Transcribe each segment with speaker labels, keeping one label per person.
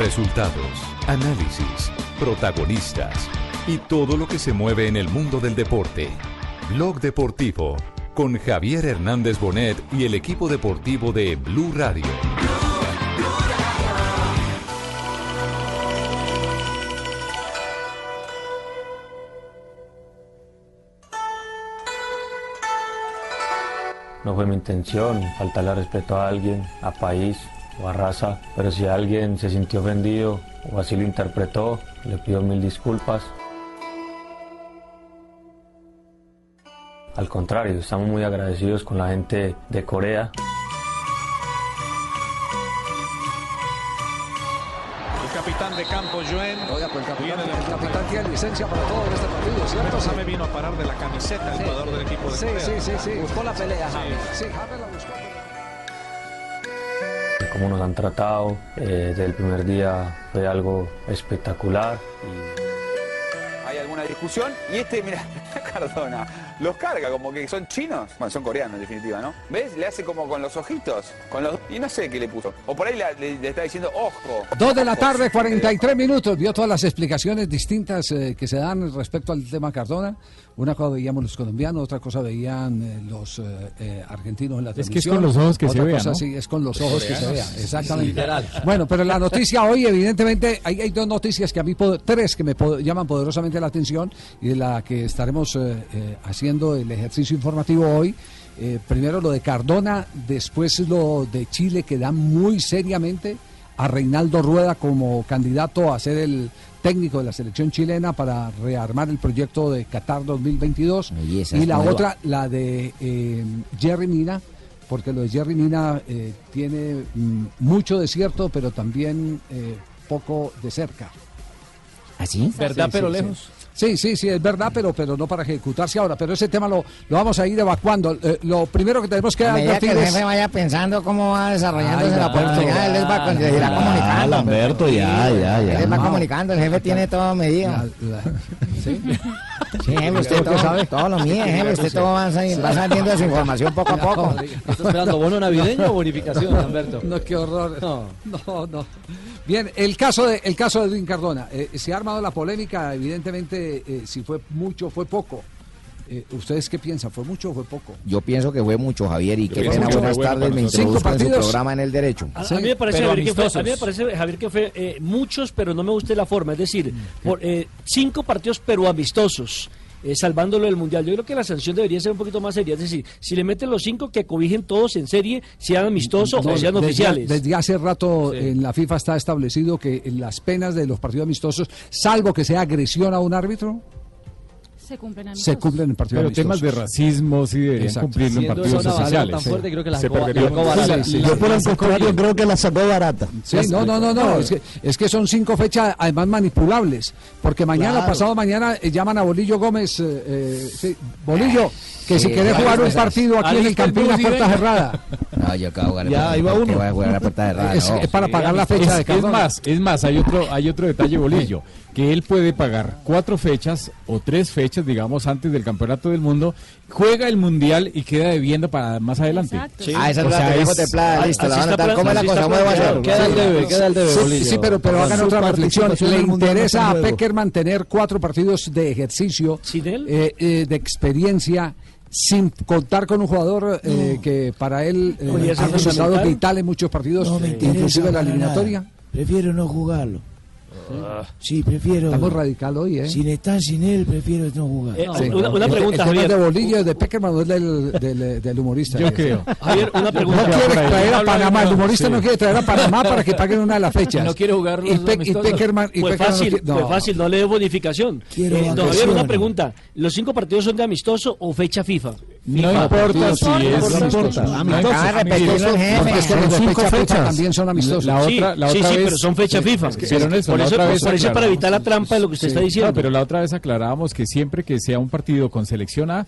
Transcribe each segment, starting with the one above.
Speaker 1: Resultados, análisis, protagonistas y todo lo que se mueve en el mundo del deporte. Blog Deportivo con Javier Hernández Bonet y el equipo deportivo de Blue Radio.
Speaker 2: No fue mi intención faltarle respeto a alguien, a país o a raza, pero si alguien se sintió ofendido o así lo interpretó, le pido mil disculpas. Al contrario, estamos muy agradecidos con la gente de Corea.
Speaker 3: El capitán de campo, Joen.
Speaker 4: Oiga, pues el capitán, el capitán tiene licencia para todo en este partido, ¿cierto?
Speaker 3: Same vino a parar de la camiseta el jugador del equipo de
Speaker 4: Sí,
Speaker 3: Corea.
Speaker 4: sí, sí, sí. Buscó la pelea, Javi. Sí, Javi la buscó.
Speaker 2: Cómo nos han tratado eh, desde el primer día fue algo espectacular. y
Speaker 5: hay alguna discusión y este, mira, Cardona, los carga como que son chinos. Bueno, son coreanos en definitiva, ¿no? ¿Ves? Le hace como con los ojitos. Con los... Y no sé qué le puso. O por ahí le, le- le está diciendo, ojo.
Speaker 6: Dos de la
Speaker 5: Ojo.
Speaker 6: tarde, 43 minutos. Vio todas las explicaciones distintas eh, que se dan respecto al tema Cardona. Una cosa veíamos los colombianos, otra cosa veían eh, los eh, argentinos en la
Speaker 7: Es que es
Speaker 6: televisión.
Speaker 7: con los ojos que se
Speaker 6: Otra
Speaker 7: vea,
Speaker 6: cosa
Speaker 7: ¿no?
Speaker 6: sí, es con los ojos que se vea,
Speaker 7: Coreanos.
Speaker 6: exactamente.
Speaker 7: Literal.
Speaker 6: Bueno, pero la noticia hoy, evidentemente, hay, hay dos noticias que a mí, tres que me llaman poderosamente la atención y de la que estaremos eh, eh, haciendo el ejercicio informativo hoy. Eh, primero lo de Cardona, después lo de Chile, que da muy seriamente a Reinaldo Rueda como candidato a ser el técnico de la selección chilena para rearmar el proyecto de Qatar 2022.
Speaker 8: esa
Speaker 6: Y
Speaker 8: es
Speaker 6: la
Speaker 8: nueva.
Speaker 6: otra, la de eh, Jerry Mina, porque lo de Jerry Mina eh, tiene mm, mucho de cierto, pero también eh, poco de cerca.
Speaker 8: ¿Así?
Speaker 7: ¿Verdad,
Speaker 6: Sí,
Speaker 7: pero
Speaker 6: sí,
Speaker 7: lejos?
Speaker 6: Sí. Sí, sí, sí, es verdad, pero, pero no para ejecutarse ahora. Pero ese tema lo, lo vamos a ir evacuando. Eh, lo primero que tenemos que
Speaker 8: medida que el jefe vaya pensando cómo va desarrollándose
Speaker 6: Ay,
Speaker 8: la
Speaker 6: no,
Speaker 8: oportunidad, él les va, con- les irá comunicando.
Speaker 6: Lamberto, ya, ya, ya.
Speaker 8: Él les va
Speaker 6: No.
Speaker 8: comunicando, el jefe tiene todo medido.
Speaker 6: ¿Sí?
Speaker 8: Sí, jefe, usted
Speaker 6: ¿Usted qué
Speaker 8: todo,
Speaker 6: sabe?
Speaker 8: todo lo mío, jefe, usted todo va, sali- va saliendo de su información poco a poco.
Speaker 9: ¿Está esperando bono navideño o bonificación, Lamberto?
Speaker 6: No, qué horror. No, no. Bien, el caso de el caso de Edwin Cardona. Eh, se ha armado la polémica, evidentemente, eh, si fue mucho, fue poco. Eh, ¿Ustedes qué piensan? ¿Fue mucho o fue poco?
Speaker 8: Yo pienso que fue mucho, Javier, y
Speaker 6: Yo
Speaker 8: qué pena, buenas
Speaker 6: bueno
Speaker 8: tardes, me introduzco en su programa en el derecho.
Speaker 9: A, a mí me parece, Javier, que fue, a mí me parece, Javier, que fue eh, muchos, pero no me gusta la forma. Es decir, por, eh, cinco partidos, pero amistosos. Eh, salvándolo del mundial. Yo creo que la sanción debería ser un poquito más seria. Es decir, si le meten los cinco, que cobijen todos en serie, sean amistosos
Speaker 6: No,
Speaker 9: o sean
Speaker 6: desde-
Speaker 9: oficiales.
Speaker 6: Desde hace rato
Speaker 9: Sí.
Speaker 6: en la FIFA está establecido que las penas de los partidos amistosos, salvo que sea agresión a un árbitro,
Speaker 10: Se cumplen
Speaker 6: se cumplen en partidos
Speaker 7: Pero
Speaker 6: amistosos.
Speaker 7: temas de racismo sí deberían
Speaker 6: Exacto.
Speaker 7: cumplirlo en partidos
Speaker 9: creo que la
Speaker 7: Se
Speaker 9: la.
Speaker 6: Sí, sí,
Speaker 11: Yo por el contrario creo que la sacó barata.
Speaker 6: Sí, no, no, no, no, es que, es que son cinco fechas además manipulables, porque mañana,
Speaker 11: Claro.
Speaker 6: pasado mañana, eh, llaman a Bolillo Gómez, eh, eh, sí, Bolillo, que si quiere jugar un partido aquí en el Campín a puerta cerrada.
Speaker 8: No, yo acabo de
Speaker 11: Ya, ahí va
Speaker 8: ¿por qué
Speaker 11: uno.
Speaker 8: voy a jugar a la puerta cerrada?
Speaker 6: Es,
Speaker 8: No.
Speaker 6: es para pagar la fecha
Speaker 7: Es,
Speaker 6: de
Speaker 7: es más, es más, hay otro, hay otro detalle, Bolillo, que él puede pagar cuatro fechas o tres fechas, digamos, antes del Campeonato del Mundo, juega el Mundial y queda debiendo para más adelante.
Speaker 9: Sí.
Speaker 8: Ah, esa
Speaker 7: O
Speaker 8: es la
Speaker 7: sea, es-
Speaker 8: templada, listo, la van a anotar. ¿Cómo es la cosa? ¿Cómo debo hacer?
Speaker 9: planteado. Queda el debe, queda el debe,
Speaker 6: Sí,
Speaker 9: Bolillo.
Speaker 6: sí, pero, pero hagan otra reflexión. Le interesa a
Speaker 11: en juego.
Speaker 6: Peckerman tener cuatro partidos de ejercicio,
Speaker 9: ¿Sin él?
Speaker 6: eh, eh, de experiencia, sin contar con un jugador eh, que para él eh,
Speaker 9: ser
Speaker 6: ha resultado vital en muchos partidos,
Speaker 11: No me interesa
Speaker 6: inclusive la eliminatoria.
Speaker 11: nada. Prefiero no jugarlo. Sí, prefiero.
Speaker 6: Está muy radical hoy, ¿eh?
Speaker 11: Sin estar sin él, prefiero no jugar.
Speaker 9: Eh,
Speaker 6: Sí.
Speaker 9: una, una
Speaker 6: El-
Speaker 9: pregunta,
Speaker 6: el,
Speaker 9: Javier.
Speaker 6: de Bolillo, de Peckerman, no es del, del, del humorista.
Speaker 7: Yo creo.
Speaker 9: Javier, una
Speaker 6: No
Speaker 9: pregunta.
Speaker 6: quiere
Speaker 7: por ahí.
Speaker 6: traer a Panamá, el humorista
Speaker 7: sí.
Speaker 6: no quiere traer a Panamá para que paguen una de las fechas.
Speaker 9: No quiere jugar los
Speaker 6: y, Pe- y. Peckerman, y
Speaker 9: Pues
Speaker 6: Peckerman no
Speaker 9: fácil,
Speaker 6: quiere- no.
Speaker 9: pues fácil, no le dé bonificación.
Speaker 11: Quiero
Speaker 9: Eh, don Javier,
Speaker 11: vacaciones.
Speaker 9: una pregunta. ¿Los cinco partidos son de amistoso o fecha FIFA?
Speaker 7: No importa si es amistoso.
Speaker 6: Porque es que los de fecha FIFA también son amistosos.
Speaker 7: La
Speaker 9: Sí,
Speaker 7: otra, la
Speaker 9: sí,
Speaker 7: otra
Speaker 9: sí,
Speaker 7: vez,
Speaker 9: pero son fecha FIFA.
Speaker 7: es que-
Speaker 9: Pero
Speaker 7: pero Néstor,
Speaker 9: por eso-
Speaker 7: otra vez
Speaker 9: por eso para evitar la trampa de lo que usted está diciendo.
Speaker 7: No, pero la otra vez aclarábamos que siempre que sea un partido con selección A,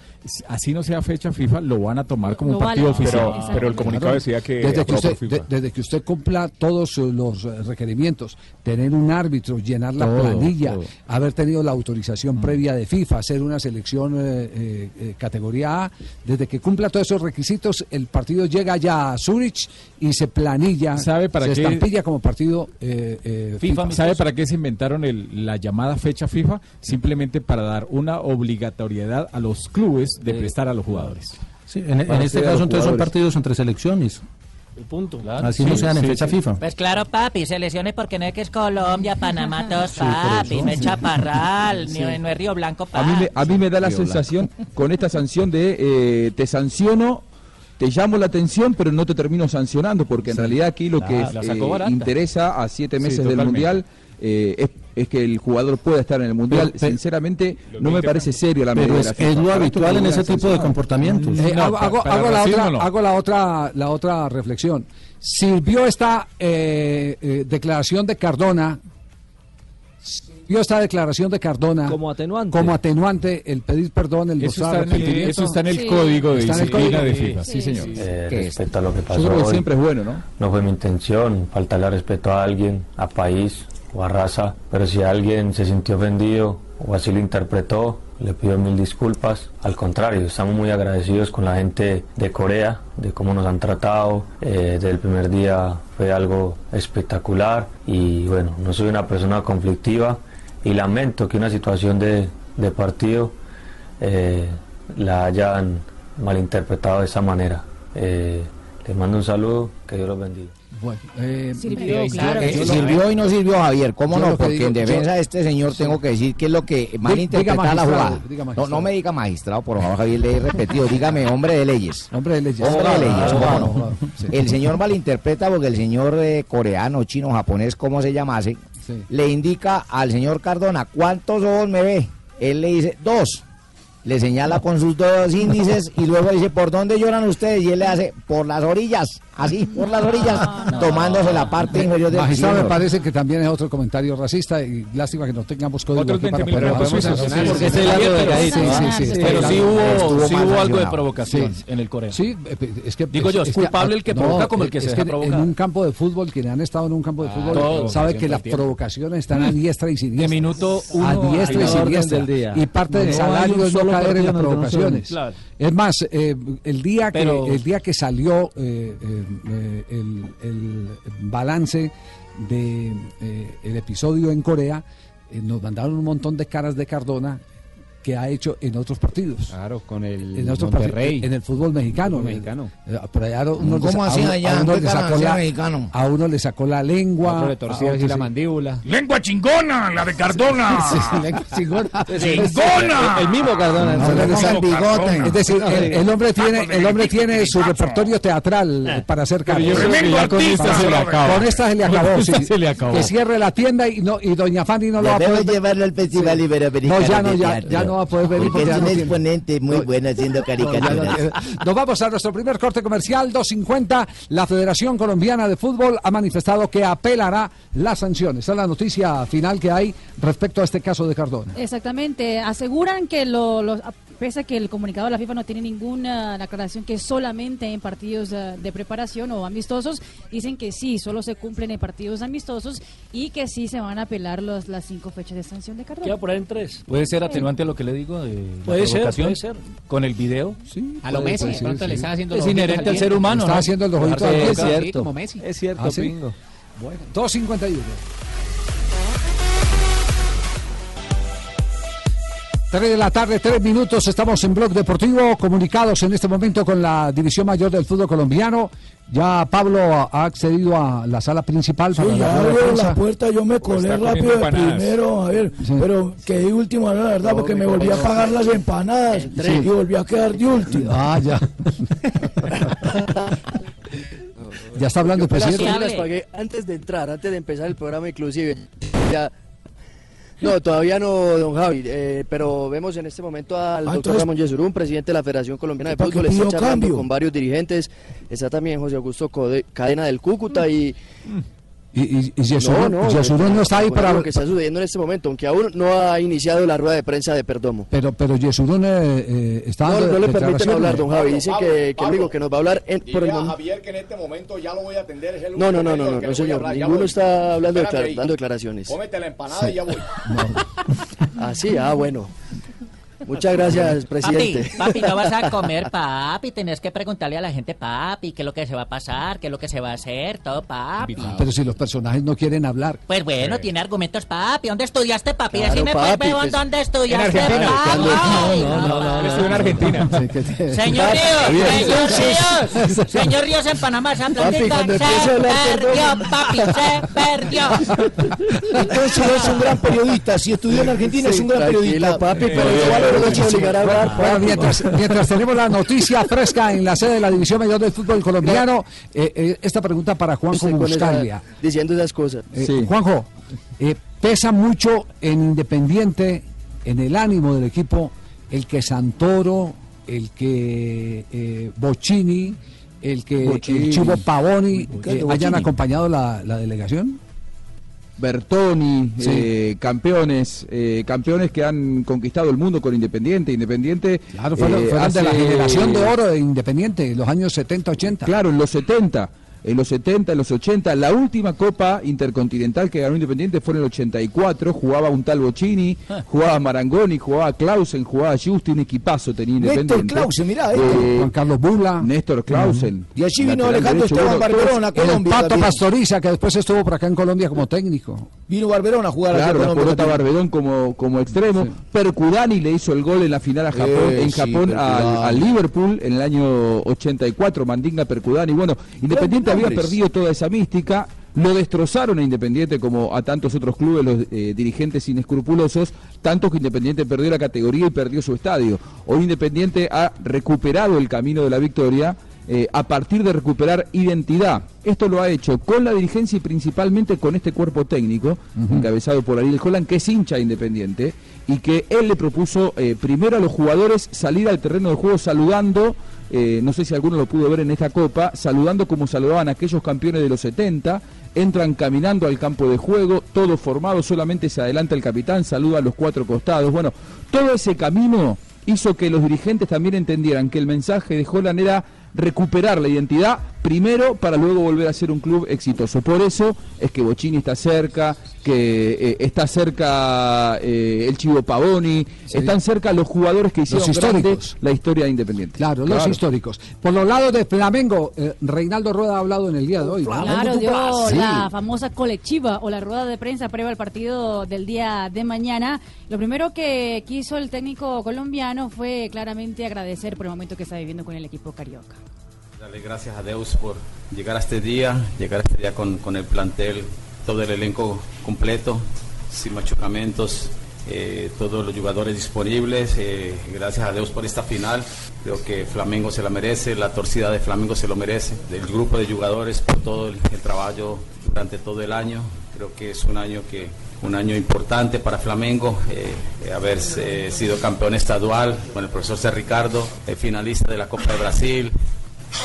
Speaker 7: así no sea fecha FIFA, lo van a tomar como un partido
Speaker 6: van a-
Speaker 7: oficial.
Speaker 6: Pero- pero el comunicado decía que Desde que, usted, por FIFA. de- desde que usted cumpla todos eh, los eh, requerimientos, tener un árbitro, llenar la
Speaker 7: Todo,
Speaker 6: planilla,
Speaker 7: todo.
Speaker 6: haber tenido la autorización previa de FIFA, hacer una selección eh, categoría A, desde que cumpla todos esos requisitos, el partido llega ya a Zurich y se planilla,
Speaker 7: ¿Sabe para
Speaker 6: se
Speaker 7: qué?
Speaker 6: estampilla como partido eh, eh, FIFA.
Speaker 7: ¿Sabe para qué se inventaron el- la llamada fecha FIFA? Simplemente para dar una obligatoriedad a los clubes de prestar a los jugadores.
Speaker 12: Sí, en, en este caso entonces son partidos entre selecciones.
Speaker 9: El punto.
Speaker 12: Así no sean en fecha FIFA.
Speaker 13: Pues claro, papi, selecciones porque no es que es Colombia, Panamá, todos,
Speaker 12: Sí,
Speaker 13: papi, no es Chaparral,
Speaker 12: Sí.
Speaker 13: ni, no es Río Blanco,
Speaker 14: A mí,
Speaker 13: papi.
Speaker 14: me, a mí me da la
Speaker 13: Río
Speaker 14: sensación con esta sanción de eh, te sanciono, te llamo la atención, pero no te termino sancionando, porque en realidad aquí lo
Speaker 7: La-
Speaker 14: que
Speaker 7: la
Speaker 14: eh, interesa a siete
Speaker 7: Sí,
Speaker 14: meses del
Speaker 7: totalmente.
Speaker 14: Mundial eh, es, es que el jugador pueda estar en el Mundial.
Speaker 12: Pero-
Speaker 14: Sinceramente, no me parece serio la
Speaker 12: Pero
Speaker 14: medida
Speaker 12: es-
Speaker 14: de la FIFA.
Speaker 12: es lo habitual en ese tipo de comportamientos.
Speaker 6: Eh,
Speaker 12: No,
Speaker 6: hago, la otra,
Speaker 12: no.
Speaker 6: hago la otra, la otra reflexión. Sirvió esta eh, eh, declaración de Cardona, sirvió esta declaración de Cardona
Speaker 9: Como atenuante.
Speaker 6: como atenuante el pedir perdón, el
Speaker 7: Eso
Speaker 6: mostrar
Speaker 7: está en el- eso está en el Sí. código de
Speaker 6: Está
Speaker 7: disciplina
Speaker 6: código.
Speaker 7: de FIFA, sí, señor.
Speaker 2: Eh, respecto a lo que pasó hoy,
Speaker 14: siempre es bueno, ¿no?
Speaker 2: No fue mi intención faltarle al respeto a alguien, a país o a raza, pero si alguien se sintió ofendido o así lo interpretó, le pido mil disculpas. Al contrario, estamos muy agradecidos con la gente de Corea, de cómo nos han tratado. Eh, desde el primer día fue algo espectacular y bueno, no soy una persona conflictiva y lamento que una situación de, de partido eh, la hayan malinterpretado de esa manera. Eh, les mando un saludo, que Dios los bendiga.
Speaker 6: Bueno, eh,
Speaker 8: Sirvió,
Speaker 6: eh,
Speaker 8: claro. Eh, sirvió y no sirvió Javier, ¿cómo no? Porque
Speaker 6: digo-
Speaker 8: en defensa
Speaker 6: yo-
Speaker 8: de este señor tengo que decir que es lo que mal
Speaker 6: Diga
Speaker 8: interpreta la jugada. No, me diga magistrado, por favor, Javier, le he repetido, dígame hombre de leyes.
Speaker 6: Hombre de leyes.
Speaker 8: Hombre de leyes, ¿cómo no? El señor malinterpreta porque el señor eh, coreano, chino, japonés, como se llamase,
Speaker 6: Sí.
Speaker 8: le indica al señor Cardona, ¿cuántos ojos me ve? Él le dice, dos. Le señala con sus dos índices y luego dice, ¿por dónde lloran ustedes? Y él le hace, por las orillas, así, por las orillas, tomándose la parte inferior del
Speaker 6: Magistrado, me parece que también es otro comentario racista y lástima que no tengamos código
Speaker 7: Otros
Speaker 6: aquí para
Speaker 7: 20.000
Speaker 6: poder-
Speaker 7: porque
Speaker 6: Sí,
Speaker 7: es el de
Speaker 6: sí, sí, sí,
Speaker 7: Pero
Speaker 6: sí,
Speaker 7: hubo- sí algo de provocación
Speaker 6: Sí.
Speaker 7: en el Corea.
Speaker 6: Sí, eh, es que
Speaker 7: Digo yo, es culpable el que provoca como el que
Speaker 6: es
Speaker 7: se deja
Speaker 6: en-
Speaker 7: provocar.
Speaker 6: En un campo de fútbol, quienes han estado en un campo de fútbol,
Speaker 7: todos,
Speaker 6: sabe que las provocaciones están a diestra y siniestra.
Speaker 7: De minuto uno
Speaker 6: a diestra y siniestra.
Speaker 7: del día.
Speaker 6: Y parte
Speaker 7: No,
Speaker 6: del
Speaker 7: no
Speaker 6: salario es no caer en las
Speaker 7: que no
Speaker 6: provocaciones. Es más, eh, el día que
Speaker 7: Pero-
Speaker 6: el día que salió eh, el, balance de eh, episodio en Corea, eh, nos mandaron un montón de caras de Cardona que ha hecho en otros partidos.
Speaker 15: Claro, con el
Speaker 6: en otros
Speaker 15: Monterrey.
Speaker 6: partidos, en el fútbol mexicano.
Speaker 15: Fútbol mexicano.
Speaker 6: Por allá uno
Speaker 8: ¿Cómo
Speaker 6: a uno-
Speaker 8: allá?
Speaker 6: a uno
Speaker 8: ¿Qué
Speaker 6: le sacó la,
Speaker 8: hacía mexicano?
Speaker 6: a uno le sacó la lengua.
Speaker 15: Otro le
Speaker 6: a
Speaker 15: así la mandíbula.
Speaker 16: Lengua chingona, la de Cardona.
Speaker 6: Sí, sí, lengua chingona.
Speaker 16: ¡Chingona!
Speaker 15: El mismo Cardona.
Speaker 6: No, no,
Speaker 15: el
Speaker 6: no,
Speaker 15: mismo
Speaker 6: no, Es decir, el, el hombre tiene, el hombre tiene su repertorio teatral eh, para hacer
Speaker 7: ya con esta se le
Speaker 16: brother.
Speaker 7: acaba.
Speaker 6: Con esta se le
Speaker 7: Con
Speaker 6: acabó,
Speaker 7: esta
Speaker 6: sí.
Speaker 7: se le acabó.
Speaker 6: Que cierre la tienda y no y doña Fanny no lo va a poder
Speaker 8: llevarlo al Festival. Iberoamericano
Speaker 6: No, ya no, ya,
Speaker 8: Teatro.
Speaker 6: Ya no va a poder venir
Speaker 8: Porque
Speaker 6: porque
Speaker 8: es un
Speaker 6: no tiene-
Speaker 8: exponente muy bueno haciendo
Speaker 6: No, ya no
Speaker 8: caricaturas.
Speaker 6: Nos vamos a nuestro primer corte comercial, 2.50. La Federación Colombiana de Fútbol ha manifestado que apelará las sanciones. Esa es la noticia final que hay respecto a este caso de Cardona.
Speaker 10: Exactamente, aseguran que lo, lo- pese a que el comunicado de la FIFA no tiene ninguna aclaración que es solamente en partidos eh, de preparación o amistosos, dicen que sí, solo se cumplen en partidos amistosos y que sí se van a apelar los, las cinco fechas de sanción de Cardona.
Speaker 9: Queda por ahí en tres.
Speaker 7: ¿Puede ser atenuante a lo que le digo de la
Speaker 9: Puede ser,
Speaker 7: provocación?
Speaker 9: puede ser.
Speaker 7: Con el video.
Speaker 6: Sí,
Speaker 15: A lo
Speaker 6: puede
Speaker 15: Messi, de
Speaker 6: ser,
Speaker 15: pronto
Speaker 6: sí.
Speaker 15: le están haciendo
Speaker 7: Es
Speaker 15: ojitos
Speaker 7: inherente al ser humano,
Speaker 6: Está
Speaker 7: ¿no?
Speaker 6: haciendo el ojito
Speaker 7: Sí,
Speaker 6: al
Speaker 7: es cierto.
Speaker 15: como Messi.
Speaker 7: Es cierto,
Speaker 6: ¿Ah, sí? Bueno, 2.51. 3 de la tarde, 3 minutos, estamos en Blog Deportivo, comunicados en este momento con la División Mayor del Fútbol Colombiano. Ya Pablo ha accedido a la sala principal para
Speaker 11: Sí,
Speaker 6: la
Speaker 11: ya
Speaker 6: prensa.
Speaker 11: la puerta, yo me colé
Speaker 7: Está
Speaker 11: rápido de primero, a ver, pero quedé último, la verdad, porque me volví a pagar las empanadas y volví a quedar de último.
Speaker 6: Ah, ya. ya está hablando el presidente.
Speaker 17: yo las pagué antes de entrar, antes de empezar el programa inclusive. Ya
Speaker 15: No, todavía no, don Javi, eh, pero vemos en este momento al
Speaker 11: Ah,
Speaker 15: doctor
Speaker 11: entonces-
Speaker 15: Ramón Yesurún, presidente de la Federación Colombiana de
Speaker 11: ¿Para qué
Speaker 15: Fútbol, está charlando
Speaker 11: cambio?
Speaker 15: con varios dirigentes, está también José Augusto Code- Cadena del Cúcuta y...
Speaker 6: Y, y, y Yesurún- Yesurún no está ahí para...
Speaker 15: Lo que está sucediendo en este momento, aunque aún no ha iniciado la rueda de prensa de Perdomo.
Speaker 6: Pero, pero Yesurún eh, eh, está
Speaker 15: No, no le permiten hablar, don Javi, dice
Speaker 17: Pablo,
Speaker 15: que, que digo que nos va a hablar en- por el momento.
Speaker 17: Javier que en este momento ya lo voy a atender. Es el
Speaker 15: No, no, no, no, no, no, señor, ninguno está hablando,
Speaker 17: Espérate
Speaker 15: declar-
Speaker 17: ahí.
Speaker 15: dando declaraciones.
Speaker 17: Cómete la empanada y ya voy.
Speaker 15: Ah, sí, ah, bueno. Muchas gracias, presidente.
Speaker 13: Papi, papi, no vas a comer, papi. Tenés que preguntarle a la gente, papi, qué es lo que se va a pasar, qué es lo que se va a hacer, todo, papi.
Speaker 6: Pero si los personajes no quieren hablar.
Speaker 13: Pues bueno, tiene argumentos, papi. ¿Dónde estudiaste, papi?
Speaker 6: Claro,
Speaker 13: Decime,
Speaker 6: papi,
Speaker 13: pues,
Speaker 6: pues,
Speaker 13: ¿dónde estudiaste,
Speaker 6: en Argentina.
Speaker 13: papi?
Speaker 6: No, no, no, no,
Speaker 7: en Argentina.
Speaker 13: Señor Ríos, señor Ríos, señor Ríos en Panamá, se
Speaker 11: empiece a hablar,
Speaker 13: perdió, papi, se perdió.
Speaker 11: Entonces es un gran periodista. Si estudió en Argentina es un gran periodista.
Speaker 15: papi,
Speaker 11: pero
Speaker 15: a hablar,
Speaker 6: Bueno, mientras, mientras tenemos la noticia fresca en la sede de la División Mayor del Fútbol Colombiano, eh, eh, esta pregunta para Juanjo Buscaglia.
Speaker 15: diciendo esas cosas.
Speaker 6: Eh, Juanjo, eh, pesa mucho en Independiente, en el ánimo del equipo, el que Santoro, el que eh, Bocini, el que
Speaker 14: Bocini.
Speaker 6: el Chivo Pavoni eh, hayan acompañado la, la delegación.
Speaker 14: Bertoni,
Speaker 6: Sí.
Speaker 14: eh, campeones, eh, campeones que han conquistado el mundo con Independiente. Independiente.
Speaker 6: Claro, fue,
Speaker 14: eh,
Speaker 6: fue la de la
Speaker 14: hace-
Speaker 6: generación de oro de Independiente, en los años 70-80.
Speaker 14: Claro, en los 70. En los 70, en los 80, la última Copa Intercontinental que ganó Independiente fue en el 84, jugaba un tal Bocini,
Speaker 6: Ah.
Speaker 14: jugaba Marangoni, jugaba Clausen, jugaba Justi, un equipazo tenía
Speaker 11: Néstor
Speaker 14: Independiente.
Speaker 11: Clausen, mirá,
Speaker 14: Eh,
Speaker 11: este.
Speaker 6: Juan Carlos Bula.
Speaker 14: Néstor Clausen.
Speaker 11: Y allí vino Alejandro
Speaker 14: derecho.
Speaker 11: Esteban Barberón a
Speaker 6: El
Speaker 11: Colombia.
Speaker 6: Pato
Speaker 11: también.
Speaker 6: Pastoriza, que después estuvo por acá en Colombia como técnico.
Speaker 11: Vino Barberón a jugar a
Speaker 14: Claro, la
Speaker 11: Colombia
Speaker 14: pelota
Speaker 11: también.
Speaker 14: Barbedón como, como extremo. Percudani le hizo el gol en la final a Japón,
Speaker 11: Eh,
Speaker 14: en
Speaker 11: sí,
Speaker 14: Japón al,
Speaker 11: Percudani.
Speaker 14: al Liverpool en el año 84, Mandinga Percudani. Bueno, Independiente había perdido toda esa mística. Lo destrozaron a Independiente como a tantos otros clubes, los eh, dirigentes inescrupulosos, tanto que Independiente perdió la categoría y perdió su estadio. Hoy Independiente ha recuperado el camino de la victoria eh, a partir de recuperar identidad. Esto lo ha hecho con la dirigencia y principalmente con este cuerpo técnico, encabezado por Ariel Holland, que es hincha de Independiente, y que él le propuso eh, primero a los jugadores salir al terreno de juego saludando, eh, no sé si alguno lo pudo ver en esta copa, saludando como saludaban aquellos campeones de los 70, entran caminando al campo de juego, todo formado, solamente se adelanta el capitán, saluda a los cuatro costados. Bueno, todo ese camino hizo que los dirigentes también entendieran que el mensaje de Holland era recuperar la identidad primero para luego volver a ser un club exitoso. Por eso es que Bocini está cerca, que eh, está cerca eh, el Chivo Pavoni, están cerca los jugadores que hicieron
Speaker 6: Los
Speaker 14: grande
Speaker 6: históricos.
Speaker 14: la historia de Independiente.
Speaker 6: Claro, los históricos. Por los lados de Flamengo, eh, Reinaldo Rueda ha hablado en el día de hoy.
Speaker 10: Claro, dio
Speaker 6: Sí.
Speaker 10: la famosa colectiva o la rueda de prensa previa al partido del día de mañana. Lo primero que quiso el técnico colombiano fue claramente agradecer por el momento que está viviendo con el equipo carioca.
Speaker 18: Darle gracias a Deus por llegar a este día, llegar a este día con, con el plantel, todo el elenco completo, sin machucamientos, eh, todos los jugadores disponibles. eh, gracias a Dios por esta final. Creo que Flamengo se la merece, la torcida de Flamengo se lo merece, del grupo de jugadores por todo el, trabajo durante todo el año. Creo que es un año que un año importante para Flamengo, eh, haber sido campeón estadual con el profesor C. Ricardo, finalista de la Copa de Brasil,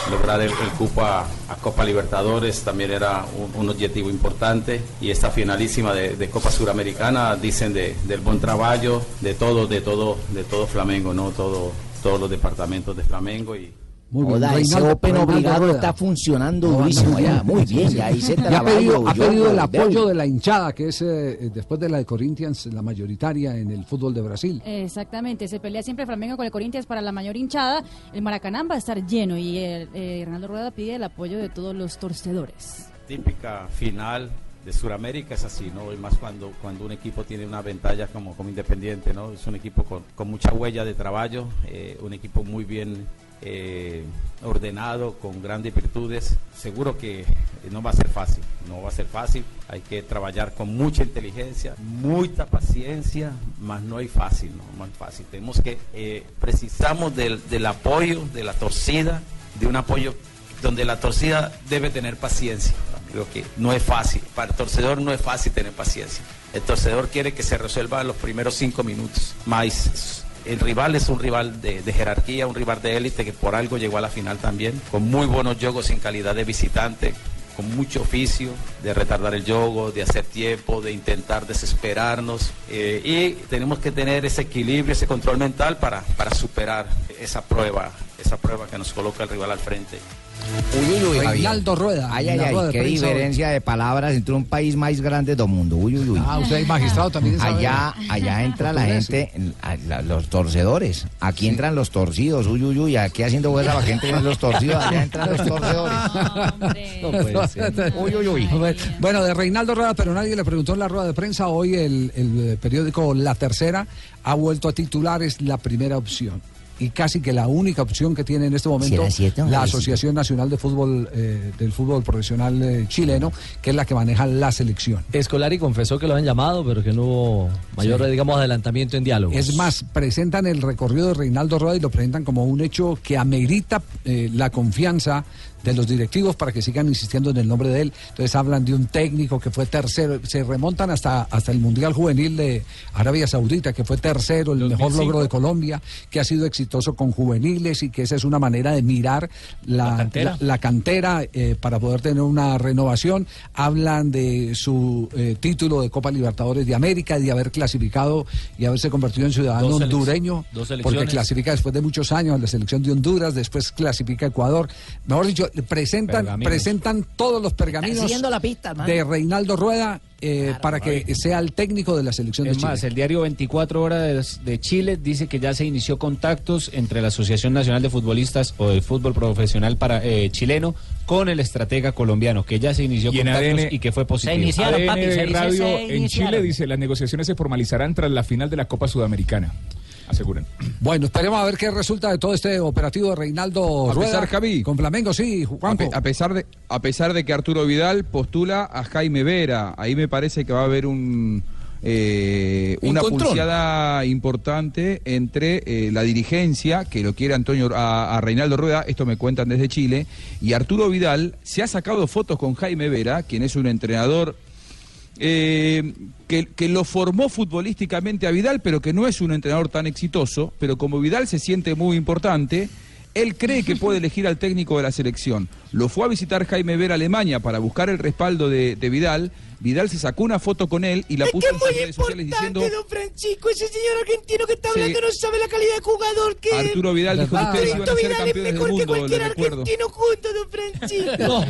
Speaker 18: lograr el, el cupo a, Copa Libertadores también era un, objetivo importante y esta finalísima de, de Copa Suramericana dicen de, del buen trabajo de todo, de todo, de todo Flamengo, no todo, todos los departamentos de Flamengo y
Speaker 6: Muy bien,
Speaker 8: ese
Speaker 6: Reinaldo-
Speaker 8: Open
Speaker 6: Reinaldo
Speaker 8: obligado
Speaker 6: Rueda.
Speaker 8: está funcionando
Speaker 6: No,
Speaker 8: durísimo
Speaker 6: no,
Speaker 8: allá. Muy bien,
Speaker 6: sí.
Speaker 8: y ahí se
Speaker 6: ha pedido, ha pedido el
Speaker 8: yo,
Speaker 6: apoyo
Speaker 8: yo.
Speaker 6: de la hinchada, que es eh, después de la de Corinthians, la mayoritaria en el fútbol de Brasil.
Speaker 10: Exactamente, se pelea siempre Flamengo con el Corinthians para la mayor hinchada. El Maracaná va a estar lleno y el, eh, Hernando Rueda pide el apoyo de todos los torcedores.
Speaker 18: típica final de Sudamérica es así, ¿no? Y más cuando, cuando un equipo tiene una ventaja como, como Independiente, ¿no? Es un equipo con, con mucha huella de trabajo, eh, un equipo muy bien eh, ordenado, con grandes virtudes. Seguro que no va a ser fácil, no va a ser fácil. Hay que trabajar con mucha inteligencia, mucha paciencia, más no hay fácil, ¿no? Más fácil. Tenemos que, eh, precisamos del, apoyo, de la torcida, de un apoyo donde la torcida debe tener paciencia. Que no es fácil. Para el torcedor no es fácil tener paciencia. El torcedor quiere que se resuelva en los primeros cinco minutos. Más el rival es un rival de, jerarquía, un rival de élite que por algo llegó a la final también, con muy buenos juegos en calidad de visitante, con mucho oficio de retardar el juego, de hacer tiempo, de intentar desesperarnos. eh, y tenemos que tener ese equilibrio, ese control mental para, para superar esa prueba, esa prueba que nos coloca el rival al frente.
Speaker 8: Uy, uy, uy.
Speaker 6: Reinaldo Rueda.
Speaker 8: Ay, ay,
Speaker 6: la rueda
Speaker 8: ay,
Speaker 6: de
Speaker 8: qué
Speaker 6: hoy.
Speaker 8: diferencia de palabras entre un país más grande del mundo. Uy, uy, uy.
Speaker 6: Ah, usted es magistrado también. sabe.
Speaker 8: Allá, allá entra la gente, a- la- los torcedores. Aquí entran los torcidos. Uy, uy, uy. Aquí haciendo huelga la gente en los torcidos. Allá entran los torcedores.
Speaker 6: No puede ser.
Speaker 8: Uy, uy, uy.
Speaker 6: Bueno, de Reinaldo Rueda, pero nadie le preguntó en la rueda de prensa. Hoy el, el, eh, periódico La Tercera ha vuelto a titular, es la primera opción. Y casi que la única opción que tiene en este momento
Speaker 8: ¿Será cierto,
Speaker 6: la? Asociación Nacional de Fútbol eh, del Fútbol Profesional eh, Chileno, que es la que maneja la selección.
Speaker 19: Escolari confesó que lo han llamado, pero que no hubo mayor,
Speaker 6: Sí.
Speaker 19: digamos, adelantamiento en diálogo.
Speaker 6: Es más, presentan el recorrido de Reinaldo Rueda y lo presentan como un hecho que amerita eh, la confianza de los directivos para que sigan insistiendo en el nombre de él. Entonces hablan de un técnico que fue tercero, se remontan hasta, hasta el Mundial Juvenil de Arabia Saudita, que fue tercero, el mejor
Speaker 7: 2005.
Speaker 6: logro de Colombia, que ha sido exitoso con juveniles y que esa es una manera de mirar la,
Speaker 7: La cantera.
Speaker 6: la- la cantera eh, para poder tener una renovación. Hablan de su eh, título de Copa Libertadores de América, de haber clasificado y haberse convertido en ciudadano
Speaker 19: Dos
Speaker 6: hondureño,
Speaker 19: dos
Speaker 6: porque clasifica después de muchos años a la selección de Honduras, después clasifica a Ecuador. Mejor dicho, presentan,
Speaker 19: Pergaminos.
Speaker 6: presentan todos los pergaminos
Speaker 8: la pista,
Speaker 6: de Reinaldo Rueda eh, para que sea el técnico de la selección de
Speaker 7: Es
Speaker 6: Chile.
Speaker 7: más, el diario 24 Horas de Chile dice que ya se inició contactos entre la Asociación Nacional de Futbolistas o del Fútbol Profesional para, eh, chileno con el estratega colombiano, que ya se inició
Speaker 20: Y
Speaker 7: contactos
Speaker 20: ADN
Speaker 7: y que fue positivo.
Speaker 20: ADN Radio en Chile dice las negociaciones se formalizarán tras la final de la Copa Sudamericana. Aseguran.
Speaker 6: Bueno, esperemos a ver qué resulta de todo este operativo de Reinaldo
Speaker 14: A
Speaker 6: Rueda.
Speaker 14: pesar, Javi.
Speaker 6: Con Flamengo, sí,
Speaker 14: A, pe- a pesar de, a pesar de que Arturo Vidal postula a Jaime Vera, ahí me parece que va a haber un eh, una
Speaker 6: Encontrón.
Speaker 14: pulseada importante entre eh, la dirigencia, que lo quiere Antonio a, a Reinaldo Rueda, esto me cuentan desde Chile, y Arturo Vidal se ha sacado fotos con Jaime Vera, quien es un entrenador eh, que, que lo formó futbolísticamente a Vidal, pero que no es un entrenador tan exitoso, pero como Vidal se siente muy importante, él cree que puede elegir al técnico de la selección. Lo fue a visitar Jaime Vera a Alemania para buscar el respaldo de, de Vidal. Vidal se sacó una foto con él y la puso en sus redes sociales diciendo...
Speaker 11: don Francisco, ese señor argentino que está
Speaker 14: Sí.
Speaker 11: hablando no sabe la calidad de jugador que es.
Speaker 14: Arturo Vidal dijo que ustedes iban a ser
Speaker 11: Vidal es
Speaker 14: campeones del
Speaker 11: mejor que
Speaker 14: mundo,
Speaker 11: cualquier
Speaker 14: le
Speaker 11: argentino junto, don Francisco.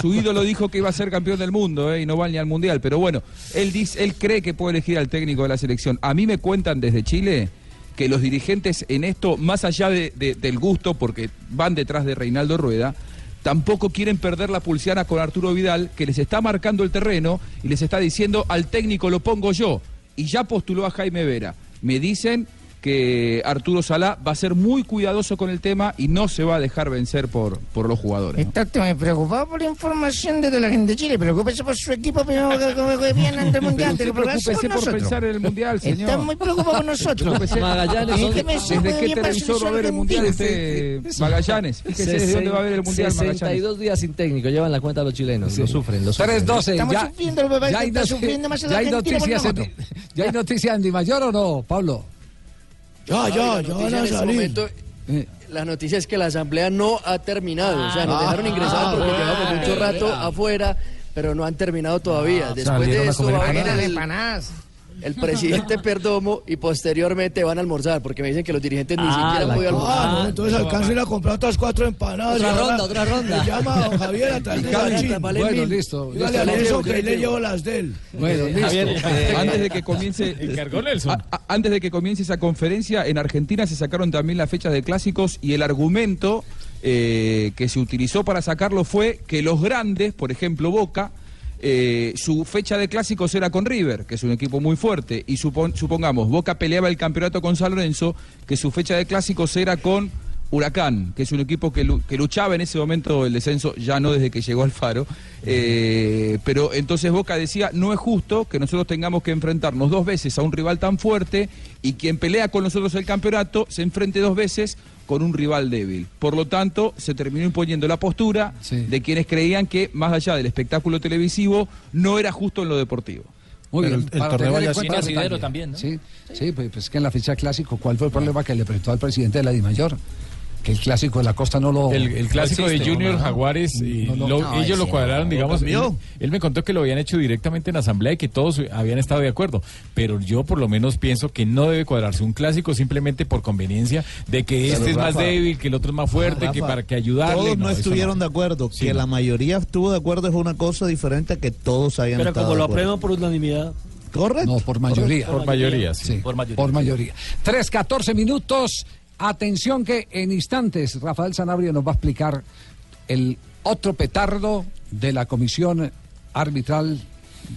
Speaker 14: Su ídolo dijo que iba a ser campeón del mundo eh, y no va ni al mundial. Pero bueno, él dice, él cree que puede elegir al técnico de la selección. A mí me cuentan desde Chile que los dirigentes en esto, más allá de- de- del gusto, porque van detrás de Reinaldo Rueda, tampoco quieren perder la pulsiana con Arturo Vidal, que les está marcando el terreno y les está diciendo al técnico lo pongo yo. Y ya postuló a Jaime Vera. Me dicen que Arturo Salá va a ser muy cuidadoso con el tema y no se va a dejar vencer por, por los jugadores. ¿no?
Speaker 11: Está muy preocupado por la información de la gente de Chile. Preocúpese por su equipo, pero que, que, que viene ante el mundial.
Speaker 14: Pero preocúpese por pensar en el mundial, señor.
Speaker 11: Está muy preocupado por nosotros. Magallanes, ¿Y qué me
Speaker 14: ¿Desde
Speaker 11: puede
Speaker 14: qué televisor va a ver el mundial usted, Magallanes? Fíjese desde dónde va a ver el mundial Magallanes.
Speaker 19: 62 días sin técnico, llevan la cuenta los chilenos, lo sufren, lo sufren.
Speaker 6: 3-12,
Speaker 11: Estamos
Speaker 6: ya,
Speaker 11: sufriendo, el bebé
Speaker 6: ya hay,
Speaker 11: por
Speaker 6: noticias en, ya hay noticias en Di Mayor o no, Pablo?
Speaker 11: Ya, ya,
Speaker 21: la
Speaker 11: ya
Speaker 21: noticia
Speaker 11: van a
Speaker 21: en este
Speaker 11: salir.
Speaker 21: momento, la noticia es que la asamblea no ha terminado. o sea, nos
Speaker 11: Ah,
Speaker 21: dejaron ingresar
Speaker 11: ah,
Speaker 21: porque
Speaker 11: ah,
Speaker 21: llevamos mucho
Speaker 11: ah,
Speaker 21: rato
Speaker 11: ah.
Speaker 21: afuera, pero no han terminado todavía. Después de
Speaker 11: comer
Speaker 21: va a venir el,
Speaker 11: Empanadas.
Speaker 21: El presidente Perdomo y posteriormente van a almorzar, porque me dicen que los dirigentes ni
Speaker 11: Ah,
Speaker 21: siquiera han podido almorzar.
Speaker 11: Ah, no, entonces alcanza a ir a comprar otras cuatro empanadas.
Speaker 21: Otra ronda, otra ronda.
Speaker 11: Llama a don Javier a traer
Speaker 6: Bueno,
Speaker 21: mil.
Speaker 6: listo.
Speaker 11: Dígale a Nelson que le llevo las de él.
Speaker 6: Bueno, listo.
Speaker 14: Javier, eh, antes de que comience
Speaker 20: Encargó Nelson.
Speaker 14: a- a- antes de que comience esa conferencia en Argentina se sacaron también las fechas de clásicos y el argumento eh, que se utilizó para sacarlo fue que los grandes, por ejemplo Boca, eh, su fecha de clásicos era con River, que es un equipo muy fuerte, y supon- supongamos Boca peleaba el campeonato con San Lorenzo, que su fecha de clásicos era con Huracán, que es un equipo que luchaba en ese momento el descenso, ya no desde que llegó al Faro. Eh, pero entonces Boca decía, no es justo que nosotros tengamos que enfrentarnos dos veces a un rival tan fuerte y quien pelea con nosotros el campeonato se enfrente dos veces con un rival débil. Por lo tanto, se terminó imponiendo la postura de quienes creían que, más allá del espectáculo televisivo, no era justo en lo deportivo.
Speaker 6: Muy
Speaker 14: Pero
Speaker 6: bien,
Speaker 14: el- torneo vaya también, ¿no?
Speaker 6: Sí, sí pues, pues que en la fecha clásico, ¿cuál fue el problema que le presentó al presidente de la DIMAYOR? Que el clásico de la costa no lo...
Speaker 20: El, el clásico
Speaker 6: no
Speaker 20: de Junior
Speaker 6: ¿no?
Speaker 20: Jaguares, y
Speaker 6: No, no,
Speaker 20: lo-
Speaker 6: no,
Speaker 20: ellos lo cuadraron,
Speaker 6: no,
Speaker 20: digamos. Él, él me contó que lo habían hecho directamente en asamblea y que todos habían estado de acuerdo. Pero yo por lo menos pienso que no debe cuadrarse un clásico simplemente por conveniencia de que
Speaker 22: Pero,
Speaker 20: este es más débil, que el otro es más fuerte, que para que ayudarle.
Speaker 22: Todos no, estuvieron de acuerdo.
Speaker 20: Sí,
Speaker 22: que
Speaker 20: no.
Speaker 22: la mayoría estuvo de acuerdo es una cosa diferente a que todos hayan
Speaker 9: Pero
Speaker 22: estado
Speaker 9: como
Speaker 22: de
Speaker 9: lo
Speaker 22: acuerdo.
Speaker 9: aprueban por unanimidad.
Speaker 22: Correcto.
Speaker 6: No, por mayoría.
Speaker 20: Por mayoría, sí.
Speaker 6: Por mayoría. Por mayoría. 3, 14 minutos. Atención que en instantes Rafael Sanabria nos va a explicar el otro petardo de la comisión arbitral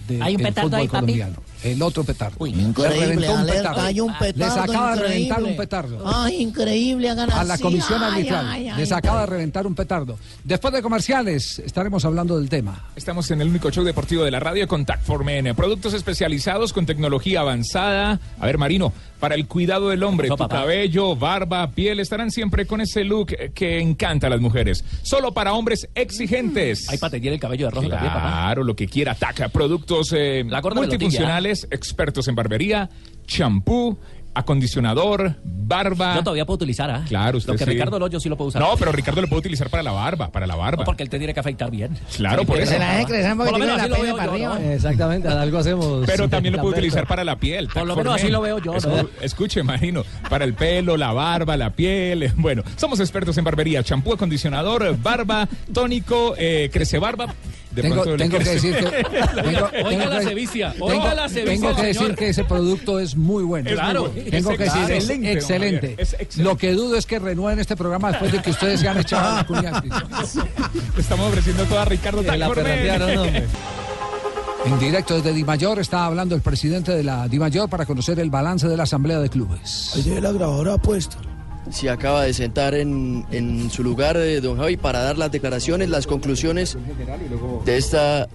Speaker 6: del
Speaker 23: ¿Hay un petardo
Speaker 6: fútbol
Speaker 23: ahí, papi?
Speaker 6: colombiano. El otro petardo. Le
Speaker 8: Increíble,
Speaker 6: reventó un
Speaker 8: alerta,
Speaker 6: petardo.
Speaker 8: hay un
Speaker 6: Les acaba de reventar un petardo.
Speaker 8: Ay, increíble, hagan
Speaker 6: a la comisión
Speaker 8: Ay,
Speaker 6: arbitral.
Speaker 8: ay, ay,
Speaker 6: Les acaba de reventar un petardo. Después de comerciales estaremos hablando del tema.
Speaker 24: Estamos en el único show deportivo de la radio, Contact for Men. Productos especializados con tecnología avanzada. A ver, Marino, para el cuidado del hombre, tu cabello, barba, piel, estarán siempre con ese look que encanta a las mujeres. Solo para hombres exigentes.
Speaker 23: Hay para teñir el cabello de rojo también, papá.
Speaker 24: Claro, lo que quiera, ataca. Productos eh, multifuncionales, expertos en barbería, champú, acondicionador, barba.
Speaker 23: Yo todavía puedo utilizar, ¿ah?
Speaker 24: Claro, usted
Speaker 23: Lo que
Speaker 24: sí.
Speaker 23: Ricardo no, yo sí lo puedo usar.
Speaker 24: No, pero Ricardo lo puede utilizar para la barba, para la barba.
Speaker 23: No, porque él te tiene que afeitar bien.
Speaker 24: Claro, por eso.
Speaker 8: Se la deje
Speaker 23: Por lo menos
Speaker 8: la
Speaker 23: así lo veo
Speaker 8: para
Speaker 23: yo,
Speaker 8: arriba.
Speaker 23: ¿no?
Speaker 19: Exactamente, algo hacemos.
Speaker 24: Pero también lo puede utilizar para la piel.
Speaker 23: Por lo menos así lo veo yo,
Speaker 24: Eso-
Speaker 23: ¿no?
Speaker 24: Escuche, Marino, para el pelo, la barba, la piel. Bueno, somos expertos en barbería, champú, acondicionador, barba, tónico, eh, crece barba. De
Speaker 6: Tengo, que decir que. tengo-
Speaker 23: Oiga
Speaker 6: tengo
Speaker 23: la
Speaker 6: tengo-
Speaker 23: oiga la cevicia,
Speaker 6: Tengo que decir que ese producto es muy bueno.
Speaker 24: Es muy
Speaker 23: Claro.
Speaker 24: bueno.
Speaker 6: Tengo
Speaker 24: Es
Speaker 6: que decir, es
Speaker 24: excelente,
Speaker 6: excelente.
Speaker 24: Es excelente.
Speaker 6: Lo que dudo es que renueven este programa después de que ustedes se han echado a la cuña.
Speaker 24: Le estamos ofreciendo todo a Ricardo
Speaker 19: Que la.
Speaker 6: En directo desde Dimayor está hablando el presidente de la Dimayor para conocer el balance de la Asamblea de Clubes.
Speaker 16: Tiene la grabadora puesta.
Speaker 21: Se acaba de sentar en, en su lugar, eh, don Javi, para dar las declaraciones, las conclusiones de esta,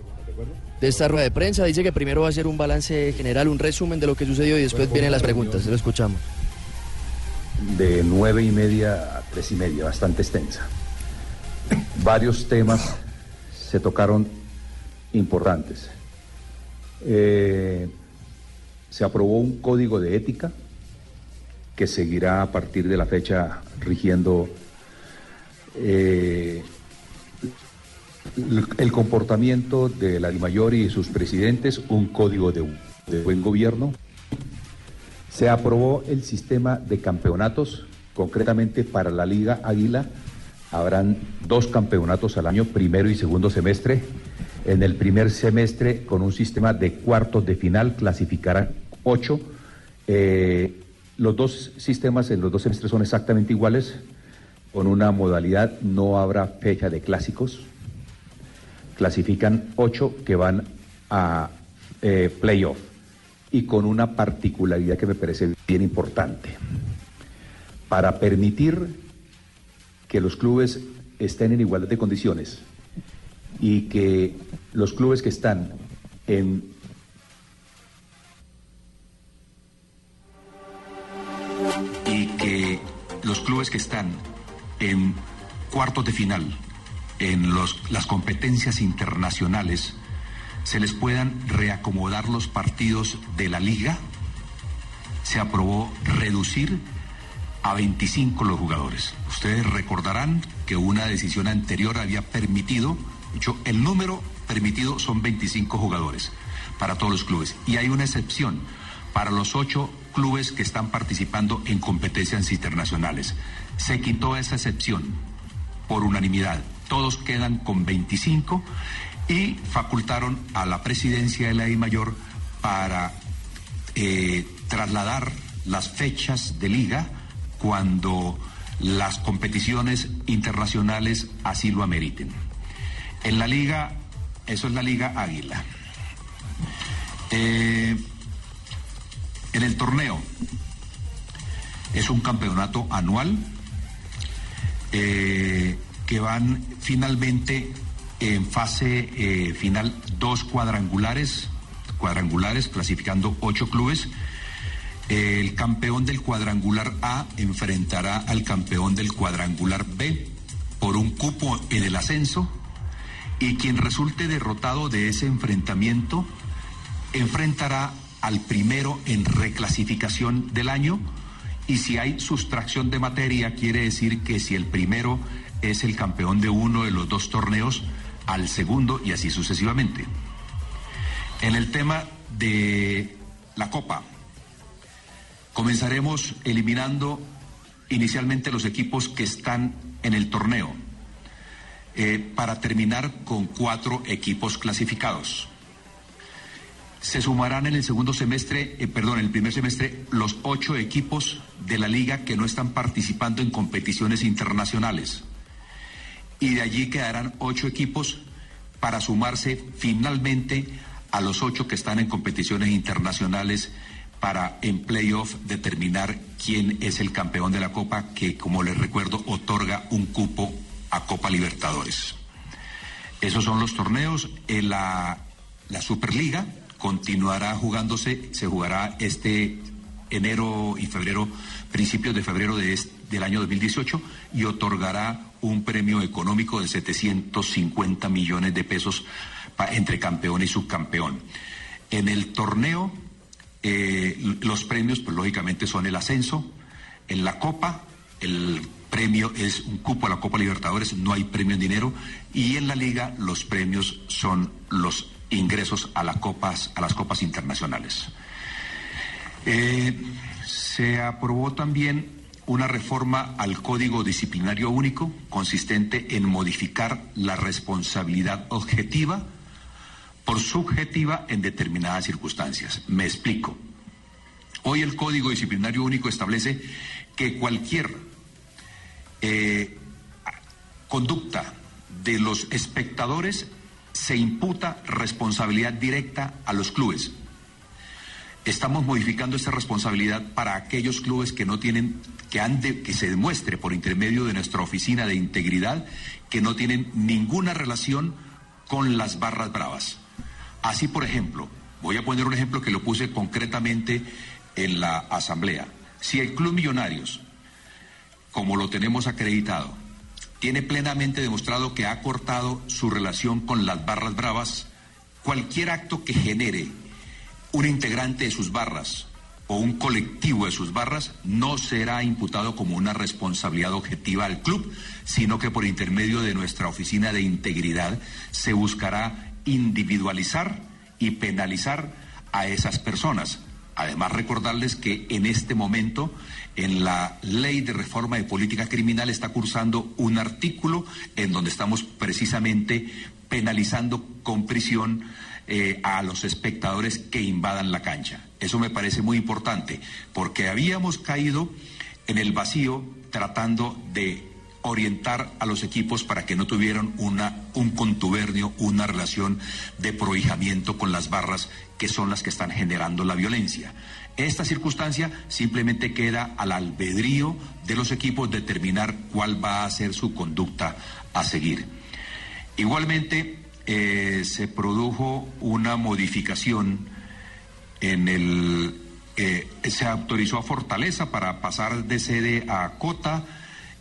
Speaker 21: de esta rueda de prensa. Dice que primero va a hacer un balance general, un resumen de lo que sucedió y después vienen las preguntas. Lo escuchamos.
Speaker 25: de nueve y media a tres y media, bastante extensa. Varios temas se tocaron importantes. Eh, se aprobó un código de ética que seguirá a partir de la fecha rigiendo eh, el- comportamiento de la DIMAYOR y sus presidentes, un código de, de buen gobierno. Se aprobó el sistema de campeonatos, concretamente para la Liga Águila. Habrán dos campeonatos al año, primero y segundo semestre. En el primer semestre, con un sistema de cuartos de final, clasificarán ocho. Eh, los dos sistemas en los dos semestres son exactamente iguales. Con una modalidad, no habrá fecha de clásicos. Clasifican ocho que van a eh, playoff y con una particularidad que me parece bien importante. Para permitir que los clubes estén en igualdad de condiciones y que los clubes que están en los clubes que están en cuartos de final en los- las competencias internacionales se les puedan reacomodar los partidos de la liga, se aprobó reducir a 25 los jugadores. Ustedes recordarán que una decisión anterior había permitido, hecho, el número permitido son 25 jugadores para todos los clubes. Y hay una excepción para los ocho clubes que están participando en competencias internacionales. Se quitó esa excepción por unanimidad. Todos quedan con 25 y facultaron a la presidencia de la I Mayor para eh, trasladar las fechas de liga cuando las competiciones internacionales así lo ameriten. En la liga, eso es la liga Águila. Eh, en el torneo es un campeonato anual
Speaker 26: eh, que van finalmente en fase eh, final dos cuadrangulares, cuadrangulares clasificando ocho clubes. El campeón del cuadrangular A enfrentará al campeón del cuadrangular B por un cupo en el ascenso y quien resulte derrotado de ese enfrentamiento enfrentará al primero en reclasificación del año y si hay sustracción de materia quiere decir que si el primero es el campeón de uno de los dos torneos, al segundo y así sucesivamente. En el tema de la Copa, comenzaremos eliminando inicialmente los equipos que están en el torneo, eh, para terminar con cuatro equipos clasificados. Se sumarán en el segundo semestre, eh, perdón, en el primer semestre, los ocho equipos de la liga que no están participando en competiciones internacionales. Y de allí quedarán ocho equipos para sumarse finalmente a los ocho que están en competiciones internacionales para en playoff determinar quién es el campeón de la Copa, que como les recuerdo otorga un cupo a Copa Libertadores. Esos son los torneos. En la, la Superliga continuará jugándose, se jugará este enero y febrero, principios de febrero de del año 2018 y otorgará un premio económico de 750 millones de pesos entre campeón y subcampeón. En el torneo, eh, los premios, pues lógicamente son el ascenso. En la Copa, el premio es un cupo a la Copa Libertadores, no hay premio en dinero. Y en la Liga, los premios son los ingresos a, las copas, a las copas internacionales. Eh, se aprobó también una reforma al Código Disciplinario Único consistente en modificar la responsabilidad objetiva por subjetiva en determinadas circunstancias. Me explico. Hoy el Código Disciplinario Único establece que cualquier eh, conducta de los espectadores se imputa responsabilidad directa a los clubes. Estamos modificando esta responsabilidad para aquellos clubes que no tienen, que han de, que se demuestre por intermedio de nuestra oficina de integridad que no tienen ninguna relación con las barras bravas. Así, por ejemplo, voy a poner un ejemplo que lo puse concretamente en la asamblea. Si el Club Millonarios, como lo tenemos acreditado, tiene plenamente demostrado que ha cortado su relación con las barras bravas, cualquier acto que genere un integrante de sus barras o un colectivo de sus barras no será imputado como una responsabilidad objetiva al club, sino que por intermedio de nuestra oficina de integridad se buscará individualizar y penalizar a esas personas. Además, recordarles que en este momento en la ley de reforma de política criminal está cursando un artículo en donde estamos precisamente penalizando con prisión eh, a los espectadores que invadan la cancha. Eso me parece muy importante, porque habíamos caído en el vacío tratando de orientar a los equipos para que no tuvieran una, un contubernio, una relación de prohijamiento con las barras que son las que están generando la violencia. Esta circunstancia simplemente queda al albedrío de los equipos determinar cuál va a ser su conducta a seguir. Igualmente, eh, se produjo una modificación en el... eh, se autorizó a Fortaleza para pasar de sede a Cota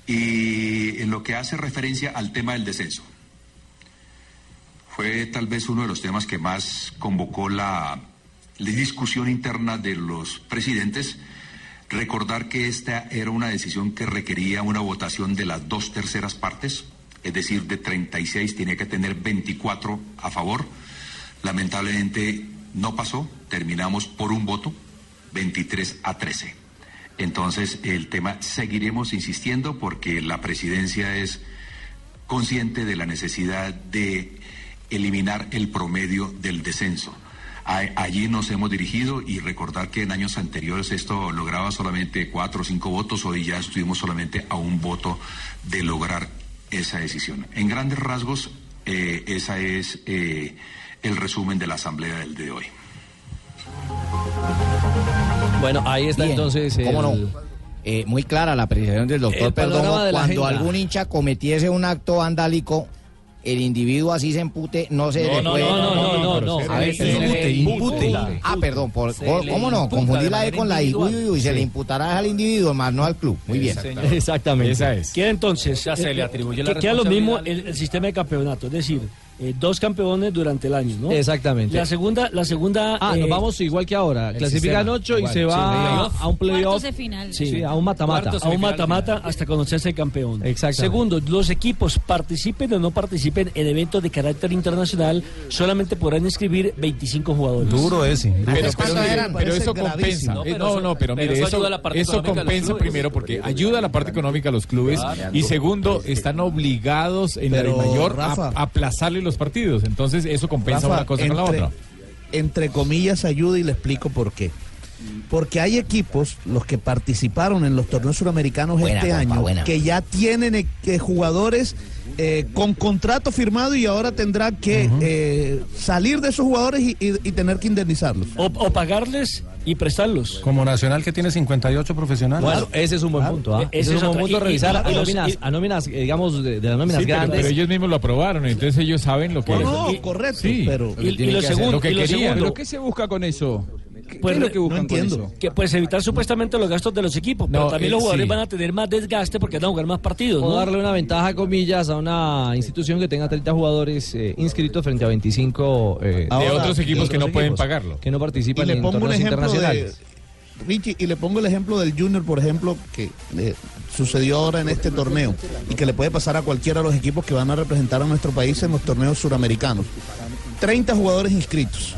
Speaker 26: y en lo que hace referencia al tema del descenso. Fue tal vez uno de los temas que más convocó la, la discusión interna de los presidentes. Recordar que esta era una decisión que requería una votación de las dos terceras partes, es decir, de 36 tenía que tener 24 a favor. Lamentablemente no pasó, terminamos por un voto, 23 a 13. Entonces el tema seguiremos insistiendo porque la presidencia es consciente de la necesidad de eliminar el promedio del descenso. A- Allí nos hemos dirigido y recordar que en años anteriores esto lograba solamente cuatro o cinco votos, hoy ya estuvimos solamente a un voto de lograr esa decisión. En grandes rasgos, eh, esa es eh, el resumen de la asamblea del de hoy.
Speaker 19: Bueno, ahí está
Speaker 8: Bien,
Speaker 19: entonces
Speaker 8: ¿cómo
Speaker 19: el,
Speaker 8: no? eh, muy clara la apreciación del doctor Perdomo.
Speaker 19: de
Speaker 8: Cuando
Speaker 19: agenda.
Speaker 8: algún hincha cometiese un acto vandálico, el individuo así se empute, no se
Speaker 19: No,
Speaker 8: le
Speaker 19: no,
Speaker 8: puede...
Speaker 19: no, no, no, no, no.
Speaker 8: A ver,
Speaker 19: Se
Speaker 8: se
Speaker 19: le impute, impute.
Speaker 8: Ah, perdón, por, ¿cómo no? Confundí
Speaker 19: de
Speaker 8: la E con la I. Uy, uy, uy, se le imputará al individuo, más no al club. Muy bien.
Speaker 19: Exactamente.
Speaker 9: Esa es. Queda entonces.
Speaker 23: Ya se le atribuye la
Speaker 9: Queda lo mismo el sistema de campeonato, es decir, eh, dos campeones durante el año, ¿no?
Speaker 19: Exactamente.
Speaker 9: La segunda, la segunda.
Speaker 19: Ah,
Speaker 9: eh,
Speaker 19: nos vamos igual que ahora.
Speaker 9: el
Speaker 19: Clasifican
Speaker 9: sistema,
Speaker 19: ocho y se
Speaker 9: sí,
Speaker 19: va a un playoff.
Speaker 10: De final.
Speaker 19: Sí, a un mata-mata.
Speaker 9: a un mata-mata hasta conocerse el campeón.
Speaker 19: Exactamente.
Speaker 9: Segundo, los equipos participen o no participen en eventos de carácter internacional, solamente podrán inscribir 25 jugadores.
Speaker 12: Duro ese.
Speaker 20: Pero, eso compensa.
Speaker 8: No,
Speaker 20: Eh,
Speaker 23: pero
Speaker 20: No, pero mire,
Speaker 23: eso
Speaker 20: eso, eso compensa primero porque ayuda a la parte económica a los clubes y segundo, están obligados en la mayor a aplazarle los partidos. Entonces eso compensa
Speaker 22: Rafa,
Speaker 20: una cosa con la
Speaker 22: entre-
Speaker 20: otra.
Speaker 22: Entre comillas ayuda y le explico por qué. Porque hay equipos, los que participaron en los torneos suramericanos
Speaker 8: Buena,
Speaker 22: este
Speaker 8: compa,
Speaker 22: año,
Speaker 8: buena.
Speaker 22: que ya tienen eh, que jugadores eh, con contrato firmado y ahora tendrá que eh, salir de esos jugadores y, y- y tener que indemnizarlos.
Speaker 9: O, o pagarles y prestarlos.
Speaker 12: Como Nacional que tiene 58 profesionales.
Speaker 19: Bueno, ese es un buen punto. ¿ah?
Speaker 9: E-
Speaker 19: Ese
Speaker 9: ese
Speaker 19: es un buen punto
Speaker 9: y-
Speaker 19: revisar
Speaker 9: y-
Speaker 19: a
Speaker 9: y los-
Speaker 19: nóminas,
Speaker 9: y-
Speaker 19: a nóminas, eh, digamos, de, de las nóminas
Speaker 20: Sí, pero,
Speaker 19: grandes.
Speaker 20: pero ellos mismos lo aprobaron, entonces ellos saben lo que
Speaker 22: No,
Speaker 20: y-
Speaker 22: correcto,
Speaker 20: sí,
Speaker 22: pero-
Speaker 20: lo que
Speaker 9: Y- lo
Speaker 20: que
Speaker 9: segundo-
Speaker 20: lo que querían.
Speaker 14: ¿Pero qué se busca con eso? ¿Qué,
Speaker 9: Pues,
Speaker 14: qué es lo que buscan
Speaker 22: no
Speaker 14: con
Speaker 22: entiendo.
Speaker 14: eso?
Speaker 9: Que pues evitar supuestamente los gastos de los equipos, pero
Speaker 20: No,
Speaker 9: también
Speaker 20: eh,
Speaker 9: los jugadores
Speaker 20: sí.
Speaker 9: van a tener más desgaste porque van a jugar más partidos,
Speaker 19: O
Speaker 9: ¿no?
Speaker 19: darle una ventaja, comillas, a una institución que tenga 30 jugadores eh, inscritos frente a 25 eh,
Speaker 20: de
Speaker 22: Ahora,
Speaker 20: otros equipos
Speaker 22: de
Speaker 20: que no pueden pagarlo.
Speaker 19: que no
Speaker 22: Y
Speaker 19: participan
Speaker 22: le
Speaker 19: en
Speaker 22: pongo un
Speaker 19: torneos
Speaker 22: de
Speaker 19: internacionales.
Speaker 22: Richie, y le pongo el ejemplo del Junior, por ejemplo, que eh, sucedió ahora en este torneo y que le puede pasar a cualquiera de los equipos que van a representar a nuestro país en los torneos suramericanos. 30 jugadores inscritos,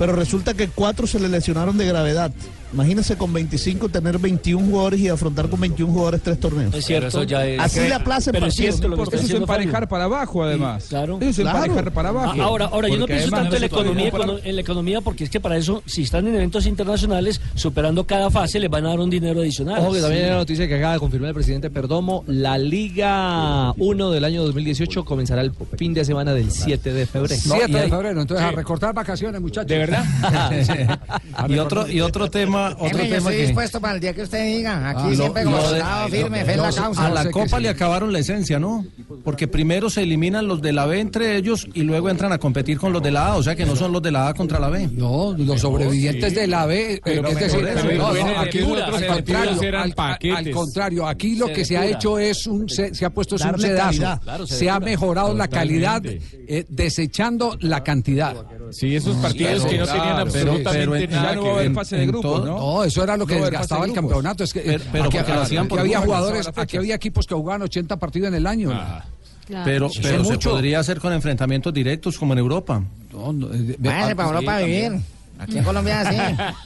Speaker 22: pero resulta que cuatro se le lesionaron de gravedad. Imagínese con 25 tener 21 jugadores y afrontar con 21 jugadores tres torneos.
Speaker 9: Es cierto.
Speaker 23: eso ya es-
Speaker 22: Así le aplacen
Speaker 9: Pero es cierto
Speaker 22: no
Speaker 9: lo que
Speaker 14: Eso es emparejar para abajo, además.
Speaker 9: claro.
Speaker 14: Eso es
Speaker 22: Claro.
Speaker 14: emparejar para abajo.
Speaker 9: Ah, Ahora, ahora yo no pienso tanto en la, economía, en la economía porque es que para eso, si están en eventos internacionales, superando cada fase, les van a dar un dinero adicional.
Speaker 19: Ojo que también hay una noticia que acaba de confirmar el presidente Perdomo. La Liga 1 del año 2018 comenzará el fin de semana del 7 de febrero.
Speaker 6: 7
Speaker 12: y
Speaker 6: de febrero, entonces a recortar vacaciones, muchachos.
Speaker 20: ¿De verdad?
Speaker 12: y otro y otro tema, otro
Speaker 8: Hombre, yo
Speaker 12: tema
Speaker 8: estoy
Speaker 12: que
Speaker 8: dispuesto para el día que usted diga. Aquí
Speaker 12: Ah, lo-
Speaker 8: siempre como
Speaker 12: lo
Speaker 8: firme, fe en la
Speaker 12: los-
Speaker 8: causa.
Speaker 12: A la Copa
Speaker 6: sí.
Speaker 12: le acabaron la esencia, ¿no? Porque primero se eliminan los de la B entre ellos y luego entran a competir con los de la A, o sea que no son los de la A contra la B.
Speaker 6: No, los sobrevivientes de la B, eh, es decir, no, no, aquí, al contrario,
Speaker 20: eran
Speaker 6: al,
Speaker 20: paquetes.
Speaker 6: al contrario, aquí lo que se ha hecho es un, se, se ha puesto es un sedazo,
Speaker 20: se
Speaker 6: ha mejorado la calidad, eh, desechando la cantidad.
Speaker 20: Sí, esos partidos
Speaker 14: claro,
Speaker 20: que no tenían absolutamente
Speaker 12: pero en-
Speaker 20: nada que
Speaker 14: va a haber
Speaker 20: ver.
Speaker 14: fase de
Speaker 12: todo-
Speaker 14: ¿no?
Speaker 6: No, eso era lo que desgastaba el
Speaker 14: de
Speaker 6: campeonato. Es que,
Speaker 12: Pero- pero
Speaker 6: aquí,
Speaker 12: porque lo hacían
Speaker 6: aquí
Speaker 12: por
Speaker 6: había jugadores, aquí había equipos que jugaban 80 partidos en el año.
Speaker 20: Ah.
Speaker 10: Claro.
Speaker 12: Pero,
Speaker 6: Eso
Speaker 12: pero se
Speaker 6: mucho.
Speaker 12: podría hacer con enfrentamientos directos como en Europa.
Speaker 6: No, no, eh, me-
Speaker 8: Váyase para Europa a vivir. Aquí en Colombia sí.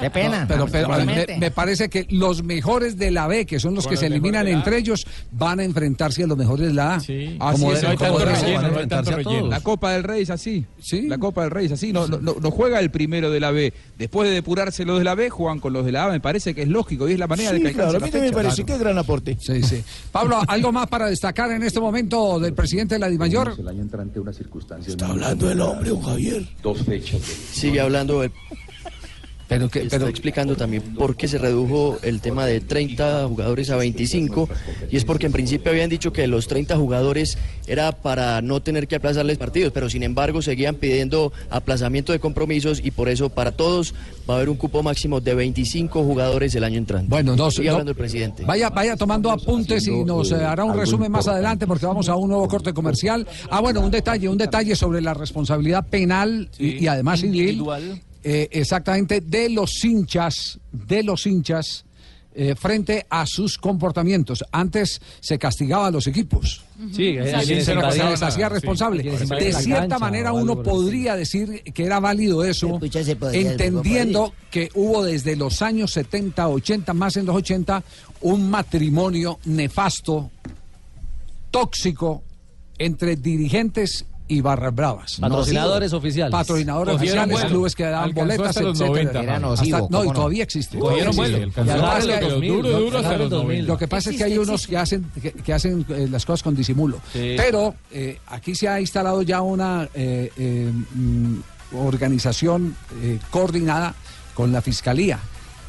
Speaker 8: Qué pena.
Speaker 6: Pero, pero me, parece que los mejores de la B, que son los que se eliminan entre ellos, van a enfrentarse a los mejores de la A.
Speaker 20: Sí.
Speaker 14: Así
Speaker 6: Como
Speaker 14: es,
Speaker 6: de-
Speaker 14: no hay
Speaker 6: como
Speaker 14: tanto
Speaker 6: debe ser.
Speaker 14: relleno. La Copa del Rey es así.
Speaker 6: Sí.
Speaker 14: La Copa del Rey es así. No, no, no, no juega el primero de la B. Después de depurarse los de la B, juegan con los de la A. Me parece que es lógico y es la manera de que
Speaker 11: Sí, claro, a mí me parece que es gran aporte.
Speaker 6: Sí, sí. Pablo, ¿algo más para destacar en este momento del presidente de la DIMAYOR?
Speaker 25: El año entrante una circunstancia.
Speaker 11: Está hablando el hombre, don Javier.
Speaker 25: Dos fechas.
Speaker 21: Sigue hablando el
Speaker 6: Pero que,
Speaker 21: está
Speaker 6: pero
Speaker 21: explicando también por qué se redujo el tema de 30 jugadores a 25 y es porque en principio habían dicho que los 30 jugadores era para no tener que aplazarles partidos, pero sin embargo seguían pidiendo aplazamiento de compromisos y por eso para todos va a haber un cupo máximo de 25 jugadores el año entrante.
Speaker 6: Bueno, no,
Speaker 21: Sigue
Speaker 6: no-
Speaker 21: el presidente.
Speaker 6: Vaya, vaya tomando apuntes y nos eh, hará un resumen más adelante porque vamos a un nuevo corte comercial. Ah, bueno, un detalle, un detalle sobre la responsabilidad penal y, y además civil. Eh, exactamente de los hinchas, de los hinchas eh, frente a sus comportamientos. Antes se castigaba a los equipos.
Speaker 19: Sí, eh,
Speaker 6: se,
Speaker 19: quienes
Speaker 6: se les hacía
Speaker 19: sí,
Speaker 6: responsable. de cierta
Speaker 19: cancha
Speaker 6: manera uno podría decir que era válido eso, entendiendo que hubo desde los años 70, 80, más en los 80, un matrimonio nefasto, tóxico, entre dirigentes y barras bravas.
Speaker 19: Patrocinadores oficiales.
Speaker 6: Patrocinadores
Speaker 20: Cogieron
Speaker 6: oficiales, clubes que daban
Speaker 20: Alcanzó
Speaker 6: boletas,
Speaker 20: hasta los
Speaker 6: etcétera.
Speaker 20: 90,
Speaker 8: Era
Speaker 20: Pablo.
Speaker 8: nocivo,
Speaker 6: Hasta- no,
Speaker 8: ¿cómo
Speaker 6: y
Speaker 8: no?
Speaker 6: todavía existe.
Speaker 20: Cogieron vuelo,
Speaker 6: Lo que pasa es que-
Speaker 20: los 2000, duro, duro hasta
Speaker 6: Lo
Speaker 20: los 2000.
Speaker 6: que pasa es que hay unos que hacen que, que hacen eh, las cosas con disimulo.
Speaker 20: Sí.
Speaker 6: Pero eh, aquí se ha instalado ya una eh, eh, mm, organización eh, coordinada con la fiscalía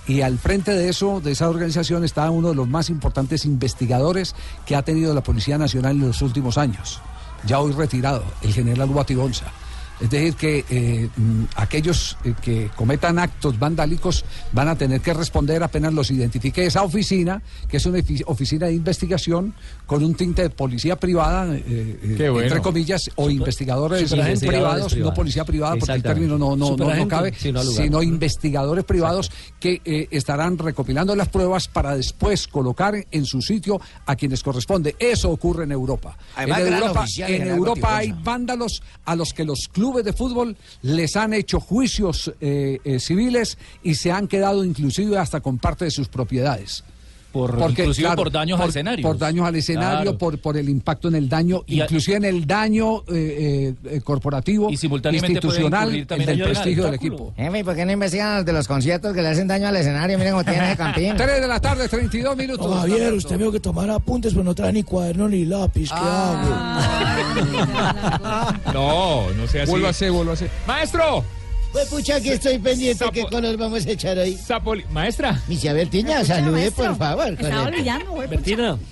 Speaker 6: Y al frente de eso, de esa organización, está uno de los más importantes investigadores que ha tenido la Policía Nacional en los últimos años, ya hoy retirado, el general Guatibonza. Es decir, que eh, mm, aquellos eh, que cometan actos vandálicos van a tener que responder apenas los identifique esa oficina, que es una oficina de investigación con un tinte de policía privada, eh, eh,
Speaker 20: bueno.
Speaker 6: entre comillas, o investigadores privados,
Speaker 19: privados.
Speaker 6: no policía privada, porque el término no, no, no, no cabe,
Speaker 19: lugar.
Speaker 6: sino investigadores privados que eh, estarán recopilando las pruebas para después colocar en su sitio a quienes corresponde. Eso ocurre en Europa.
Speaker 8: Además,
Speaker 6: en Europa, en Europa hay vándalos a los que los clubes de fútbol les han hecho juicios eh, eh, civiles y se han quedado inclusive hasta con parte de sus propiedades.
Speaker 23: Por- inclusive por daños al escenario.
Speaker 6: Por daños al escenario,
Speaker 23: Claro.
Speaker 6: por, por el impacto en el daño,
Speaker 23: Y a-
Speaker 6: inclusive en el daño eh, eh, corporativo,
Speaker 23: Y
Speaker 6: institucional, el del
Speaker 23: en el
Speaker 6: prestigio del equipo.
Speaker 8: Jefe, ¿y por qué no investigan los de los conciertos que le hacen daño al escenario? Miren cómo tienen ese campín.
Speaker 6: 3 de la tarde, 32 minutos.
Speaker 11: Javier, usted me dijo que tomara apuntes, pero no trae ni cuaderno ni lápiz. ¿Qué hago?
Speaker 20: No, no sea así.
Speaker 14: Vuelva a ser, vuelva a ser.
Speaker 20: ¡Maestro!
Speaker 17: Pues pucha, aquí estoy pendiente. ¿Qué color vamos a echar ahí?
Speaker 20: Maestra.
Speaker 17: Misia Bertiña, salude, por favor.
Speaker 10: Estaba olvidando, güey.
Speaker 9: Bertina.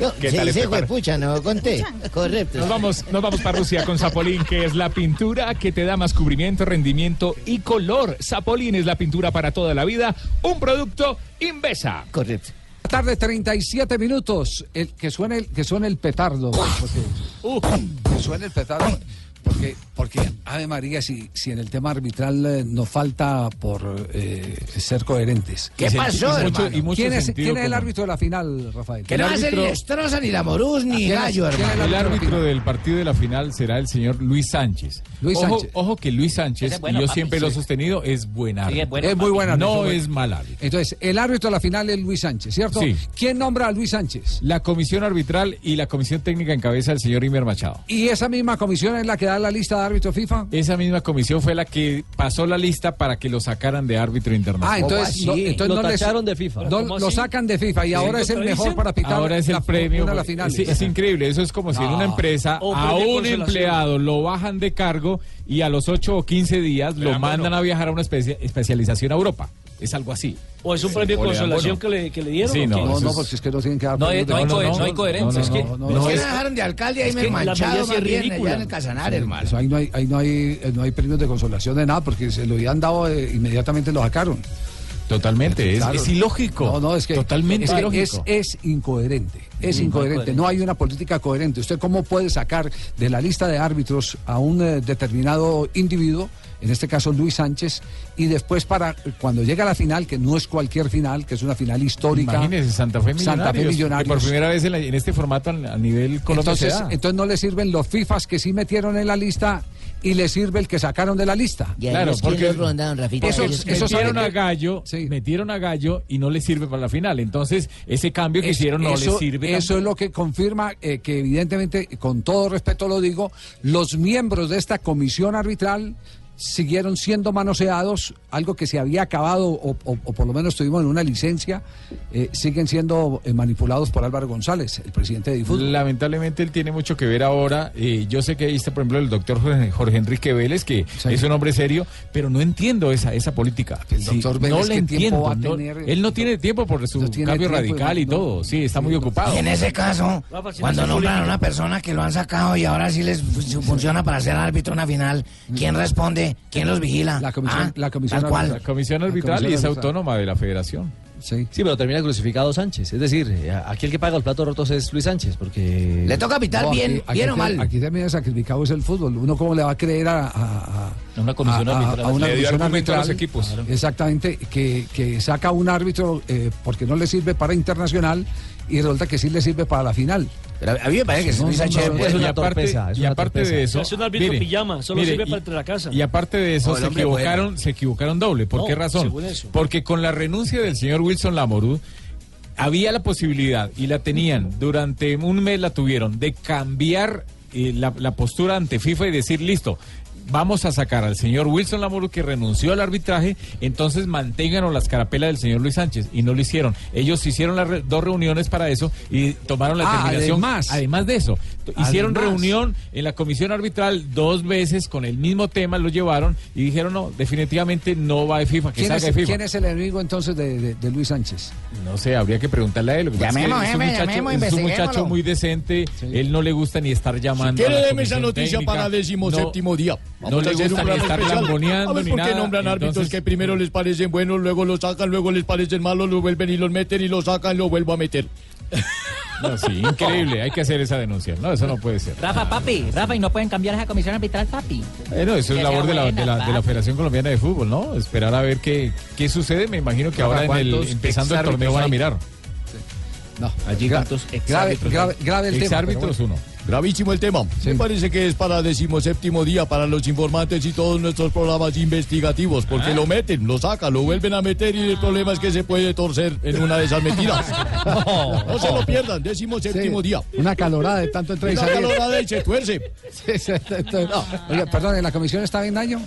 Speaker 17: No,
Speaker 20: ¿Qué
Speaker 17: se
Speaker 20: tal
Speaker 17: dice
Speaker 20: este par-
Speaker 17: pucha, no conté. Correcto.
Speaker 20: Nos vamos, nos vamos para Rusia con Zapolín, que es la pintura que te da más cubrimiento, rendimiento y color. Zapolín es la pintura para toda la vida, un producto Invesa.
Speaker 17: Correcto.
Speaker 6: tarde 37 minutos el, que suene el que suene el petardo porque, que suene el petardo porque porque Ave María si, si en el tema arbitral eh, nos falta por eh, ser coherentes
Speaker 17: ¿Qué pasó,
Speaker 6: ¿Quién
Speaker 17: hermano?
Speaker 6: es-
Speaker 17: mucho
Speaker 6: ¿quién, es, quién es el árbitro de la final Rafael
Speaker 17: Que no va a ser ni Estroza, ni la Morús, ni
Speaker 6: ¿Quién es-
Speaker 17: Gallo, hermano.
Speaker 20: El árbitro del partido de la final será el señor Luis Sánchez.
Speaker 6: Luis
Speaker 20: ojo,
Speaker 6: Sánchez.
Speaker 20: ojo que Luis Sánchez,
Speaker 6: Ese es bueno,
Speaker 20: y yo
Speaker 6: papi,
Speaker 20: siempre lo he sostenido, es buen árbitro.
Speaker 6: es, muy buena
Speaker 20: No es mal árbitro.
Speaker 6: entonces el árbitro de la final es Luis Sánchez ¿cierto?
Speaker 20: Sí.
Speaker 6: ¿quién nombra a Luis Sánchez?
Speaker 20: La comisión arbitral y la comisión técnica en cabeza del señor Imer Machado.
Speaker 6: ¿y esa misma comisión es la que da la lista de árbitros FIFA?
Speaker 20: Esa misma comisión fue la que pasó la lista para que lo sacaran de árbitro internacional.
Speaker 6: Ah, entonces, no, entonces no les- no- lo sacan de FIFA y ahora es el mejor para pitar
Speaker 20: Ahora es el
Speaker 6: la-
Speaker 20: premio.
Speaker 6: una de finales.
Speaker 20: Sí, es increíble. Eso es como si en una empresa
Speaker 6: O
Speaker 20: a un empleado lo bajan de cargo y a los 8 o 15 días lo mandan
Speaker 9: bueno.
Speaker 20: a viajar a una especia- especialización a Europa. Es algo así.
Speaker 9: ¿O es un premio de consolación que le, que le dieron?
Speaker 20: Sí,
Speaker 9: o
Speaker 20: no,
Speaker 6: No, no,
Speaker 20: es-
Speaker 6: porque es que no tienen que dar
Speaker 20: No hay- no hay coherencia, es que-
Speaker 6: no,
Speaker 17: ¿Por
Speaker 6: no,
Speaker 17: qué
Speaker 6: es-
Speaker 17: no dejaron de alcalde ahí me manchado más bien allá en el Casanar, hermano?
Speaker 6: Eso ahí no hay, ahí no hay, eh, no hay premios de consolación de nada porque se lo habían dado eh, inmediatamente lo sacaron.
Speaker 20: Totalmente, es,
Speaker 6: Claro.
Speaker 20: es ilógico.
Speaker 6: No, no, es que
Speaker 20: Totalmente
Speaker 6: es, que
Speaker 20: ilógico.
Speaker 6: es, es incoherente. Es
Speaker 20: Mm, no
Speaker 6: incoherente. No hay una política coherente. ¿Usted cómo puede sacar de la lista de árbitros a un eh, determinado individuo, en este caso Luis Sánchez, y después para cuando llega a la final, que no es cualquier final, que es una final histórica?
Speaker 20: Imagínese, Santa Fe Millonarios.
Speaker 6: Santa Fe
Speaker 20: que
Speaker 6: Millonarios.
Speaker 20: por primera vez en, la- en este formato a nivel Colombia
Speaker 6: Entonces, entonces no le sirven los FIFAs que sí metieron en la lista y le sirve el que sacaron de la lista.
Speaker 20: Claro, porque
Speaker 6: Eso-
Speaker 20: eso,
Speaker 6: eso
Speaker 20: metieron a
Speaker 6: que-
Speaker 20: Gallo, metieron a Gallo y no le sirve para la final. Entonces, ese cambio que
Speaker 6: Es-
Speaker 20: hicieron no
Speaker 6: eso,
Speaker 20: le sirve.
Speaker 6: Eso es lo que confirma eh, que evidentemente, con todo respeto lo digo, los miembros de esta comisión arbitral siguieron siendo manoseados, algo que se había acabado o, o- o por lo menos tuvimos en una licencia, eh, siguen siendo eh, manipulados por Álvaro González, el presidente de Difútbol.
Speaker 20: Lamentablemente él tiene mucho que ver ahora. Eh, yo sé que ahí está, por ejemplo, el doctor Jorge, Jorge Enrique Vélez, que es un hombre serio, pero no entiendo esa, esa política.
Speaker 6: El doctor Vélez,
Speaker 20: no
Speaker 6: ¿qué
Speaker 20: le entiendo.
Speaker 6: va a
Speaker 20: no- él no tiene tiempo por su
Speaker 6: tiene
Speaker 20: cambio radical y
Speaker 6: no.
Speaker 20: todo. Sí, está muy ocupado.
Speaker 8: Y en ese caso,
Speaker 9: si
Speaker 8: cuando
Speaker 9: no
Speaker 8: nombran a una persona que lo han sacado y ahora sí les fu- funciona para ser árbitro en una final, ¿quién responde? ¿Quién los vigila?
Speaker 6: La comisión,
Speaker 8: Ah,
Speaker 6: la comisión
Speaker 8: tal cual.
Speaker 20: La comisión arbitral y es autónoma de la federación.
Speaker 6: Sí.
Speaker 19: pero termina crucificado Sánchez. Es decir, eh, aquí el que paga los platos rotos es Luis Sánchez, porque...
Speaker 8: Le toca pitar
Speaker 6: No,
Speaker 8: bien,
Speaker 6: aquí- aquí
Speaker 8: bien o
Speaker 6: te-
Speaker 8: mal.
Speaker 6: Aquí también sacrificado es el fútbol. Uno cómo le va a creer a, a- a-
Speaker 20: Una comisión
Speaker 6: a- a-
Speaker 20: arbitral.
Speaker 6: a una comisión
Speaker 20: argumento a los
Speaker 6: arbitral,
Speaker 20: equipos. Claro.
Speaker 6: Exactamente, que, que saca un árbitro eh, porque no le sirve para internacional y resulta que sí le sirve para la final.
Speaker 8: Pero a mí me parece que
Speaker 6: No,
Speaker 8: Luis
Speaker 6: no,
Speaker 8: Sánchez
Speaker 6: no,
Speaker 8: es
Speaker 20: y
Speaker 8: una
Speaker 20: aparte,
Speaker 8: torpeza, es
Speaker 20: y aparte
Speaker 8: torpeza.
Speaker 20: de eso,
Speaker 9: Es un árbitro
Speaker 20: mire,
Speaker 9: pijama, solo
Speaker 20: mire,
Speaker 9: sirve
Speaker 20: y-
Speaker 9: para entre la casa.
Speaker 20: Y aparte de eso, se equivocaron,
Speaker 9: bueno.
Speaker 20: se equivocaron doble. ¿Por
Speaker 9: No,
Speaker 20: qué razón? Porque con la renuncia del señor Wilson Lamorú había la posibilidad y la tenían durante un mes la tuvieron de cambiar eh, la, la postura ante FIFA y decir listo. Vamos a sacar al señor Wilson Lamorú que renunció al arbitraje, entonces manténganos las carapelas del señor Luis Sánchez y no lo hicieron. Ellos hicieron las re- dos reuniones para eso y tomaron la
Speaker 6: Ah,
Speaker 20: determinación.
Speaker 6: además.
Speaker 20: además de eso, Hicieron
Speaker 6: Además.
Speaker 20: reunión en la comisión arbitral dos veces con el mismo tema, lo llevaron y dijeron no, definitivamente no va de FIFA, que
Speaker 6: ¿Quién es,
Speaker 20: salga de FIFA.
Speaker 6: quién es el enemigo entonces de, de- de Luis Sánchez?
Speaker 20: No sé, habría que preguntarle a él.
Speaker 6: Llamemos,
Speaker 20: es un muchacho,
Speaker 6: llamemos,
Speaker 20: es un muchacho muy decente, él no le gusta ni estar llamando.
Speaker 16: quiere,
Speaker 20: la
Speaker 16: deme esa noticia
Speaker 20: técnica.
Speaker 16: para décimo
Speaker 20: No,
Speaker 16: séptimo día.
Speaker 20: no le gusta ni estar lamboneando
Speaker 16: A ver
Speaker 20: ni
Speaker 16: por qué
Speaker 20: nada,
Speaker 16: nombran árbitros que primero les parecen buenos, luego los sacan, luego les parecen malos, lo vuelven y los meten y los sacan, lo vuelvo a meter.
Speaker 20: No, sí, increíble, hay que hacer esa denuncia. No, eso no puede ser.
Speaker 13: Rafa, papi, Rafa, y no pueden cambiar esa comisión arbitral, papi.
Speaker 20: Eh, no, eso es labor de la,
Speaker 13: buena,
Speaker 20: de, la, de la. Federación Colombiana de Fútbol, ¿no? Esperar a ver qué, qué sucede. Me imagino que ahora en el,
Speaker 7: ¿cuántos
Speaker 20: empezando el torneo van a mirar.
Speaker 6: No.
Speaker 7: Allí cuántos
Speaker 16: grave,
Speaker 7: exárbitros
Speaker 16: grave, grave el tema.
Speaker 20: Exárbitros
Speaker 16: bueno. Gravísimo el tema. Me parece que es para decimoséptimo día para los informantes y todos nuestros programas investigativos, porque lo meten, lo sacan, lo vuelven a meter y el problema es que se puede torcer en una de esas mentiras. No, se lo pierdan, décimo séptimo
Speaker 6: Sí,
Speaker 16: día.
Speaker 6: Una calorada de tanto entrar y
Speaker 16: Una calorada y se tuerce.
Speaker 6: Sí, sí, no. Perdón, ¿en la comisión está Bendaño?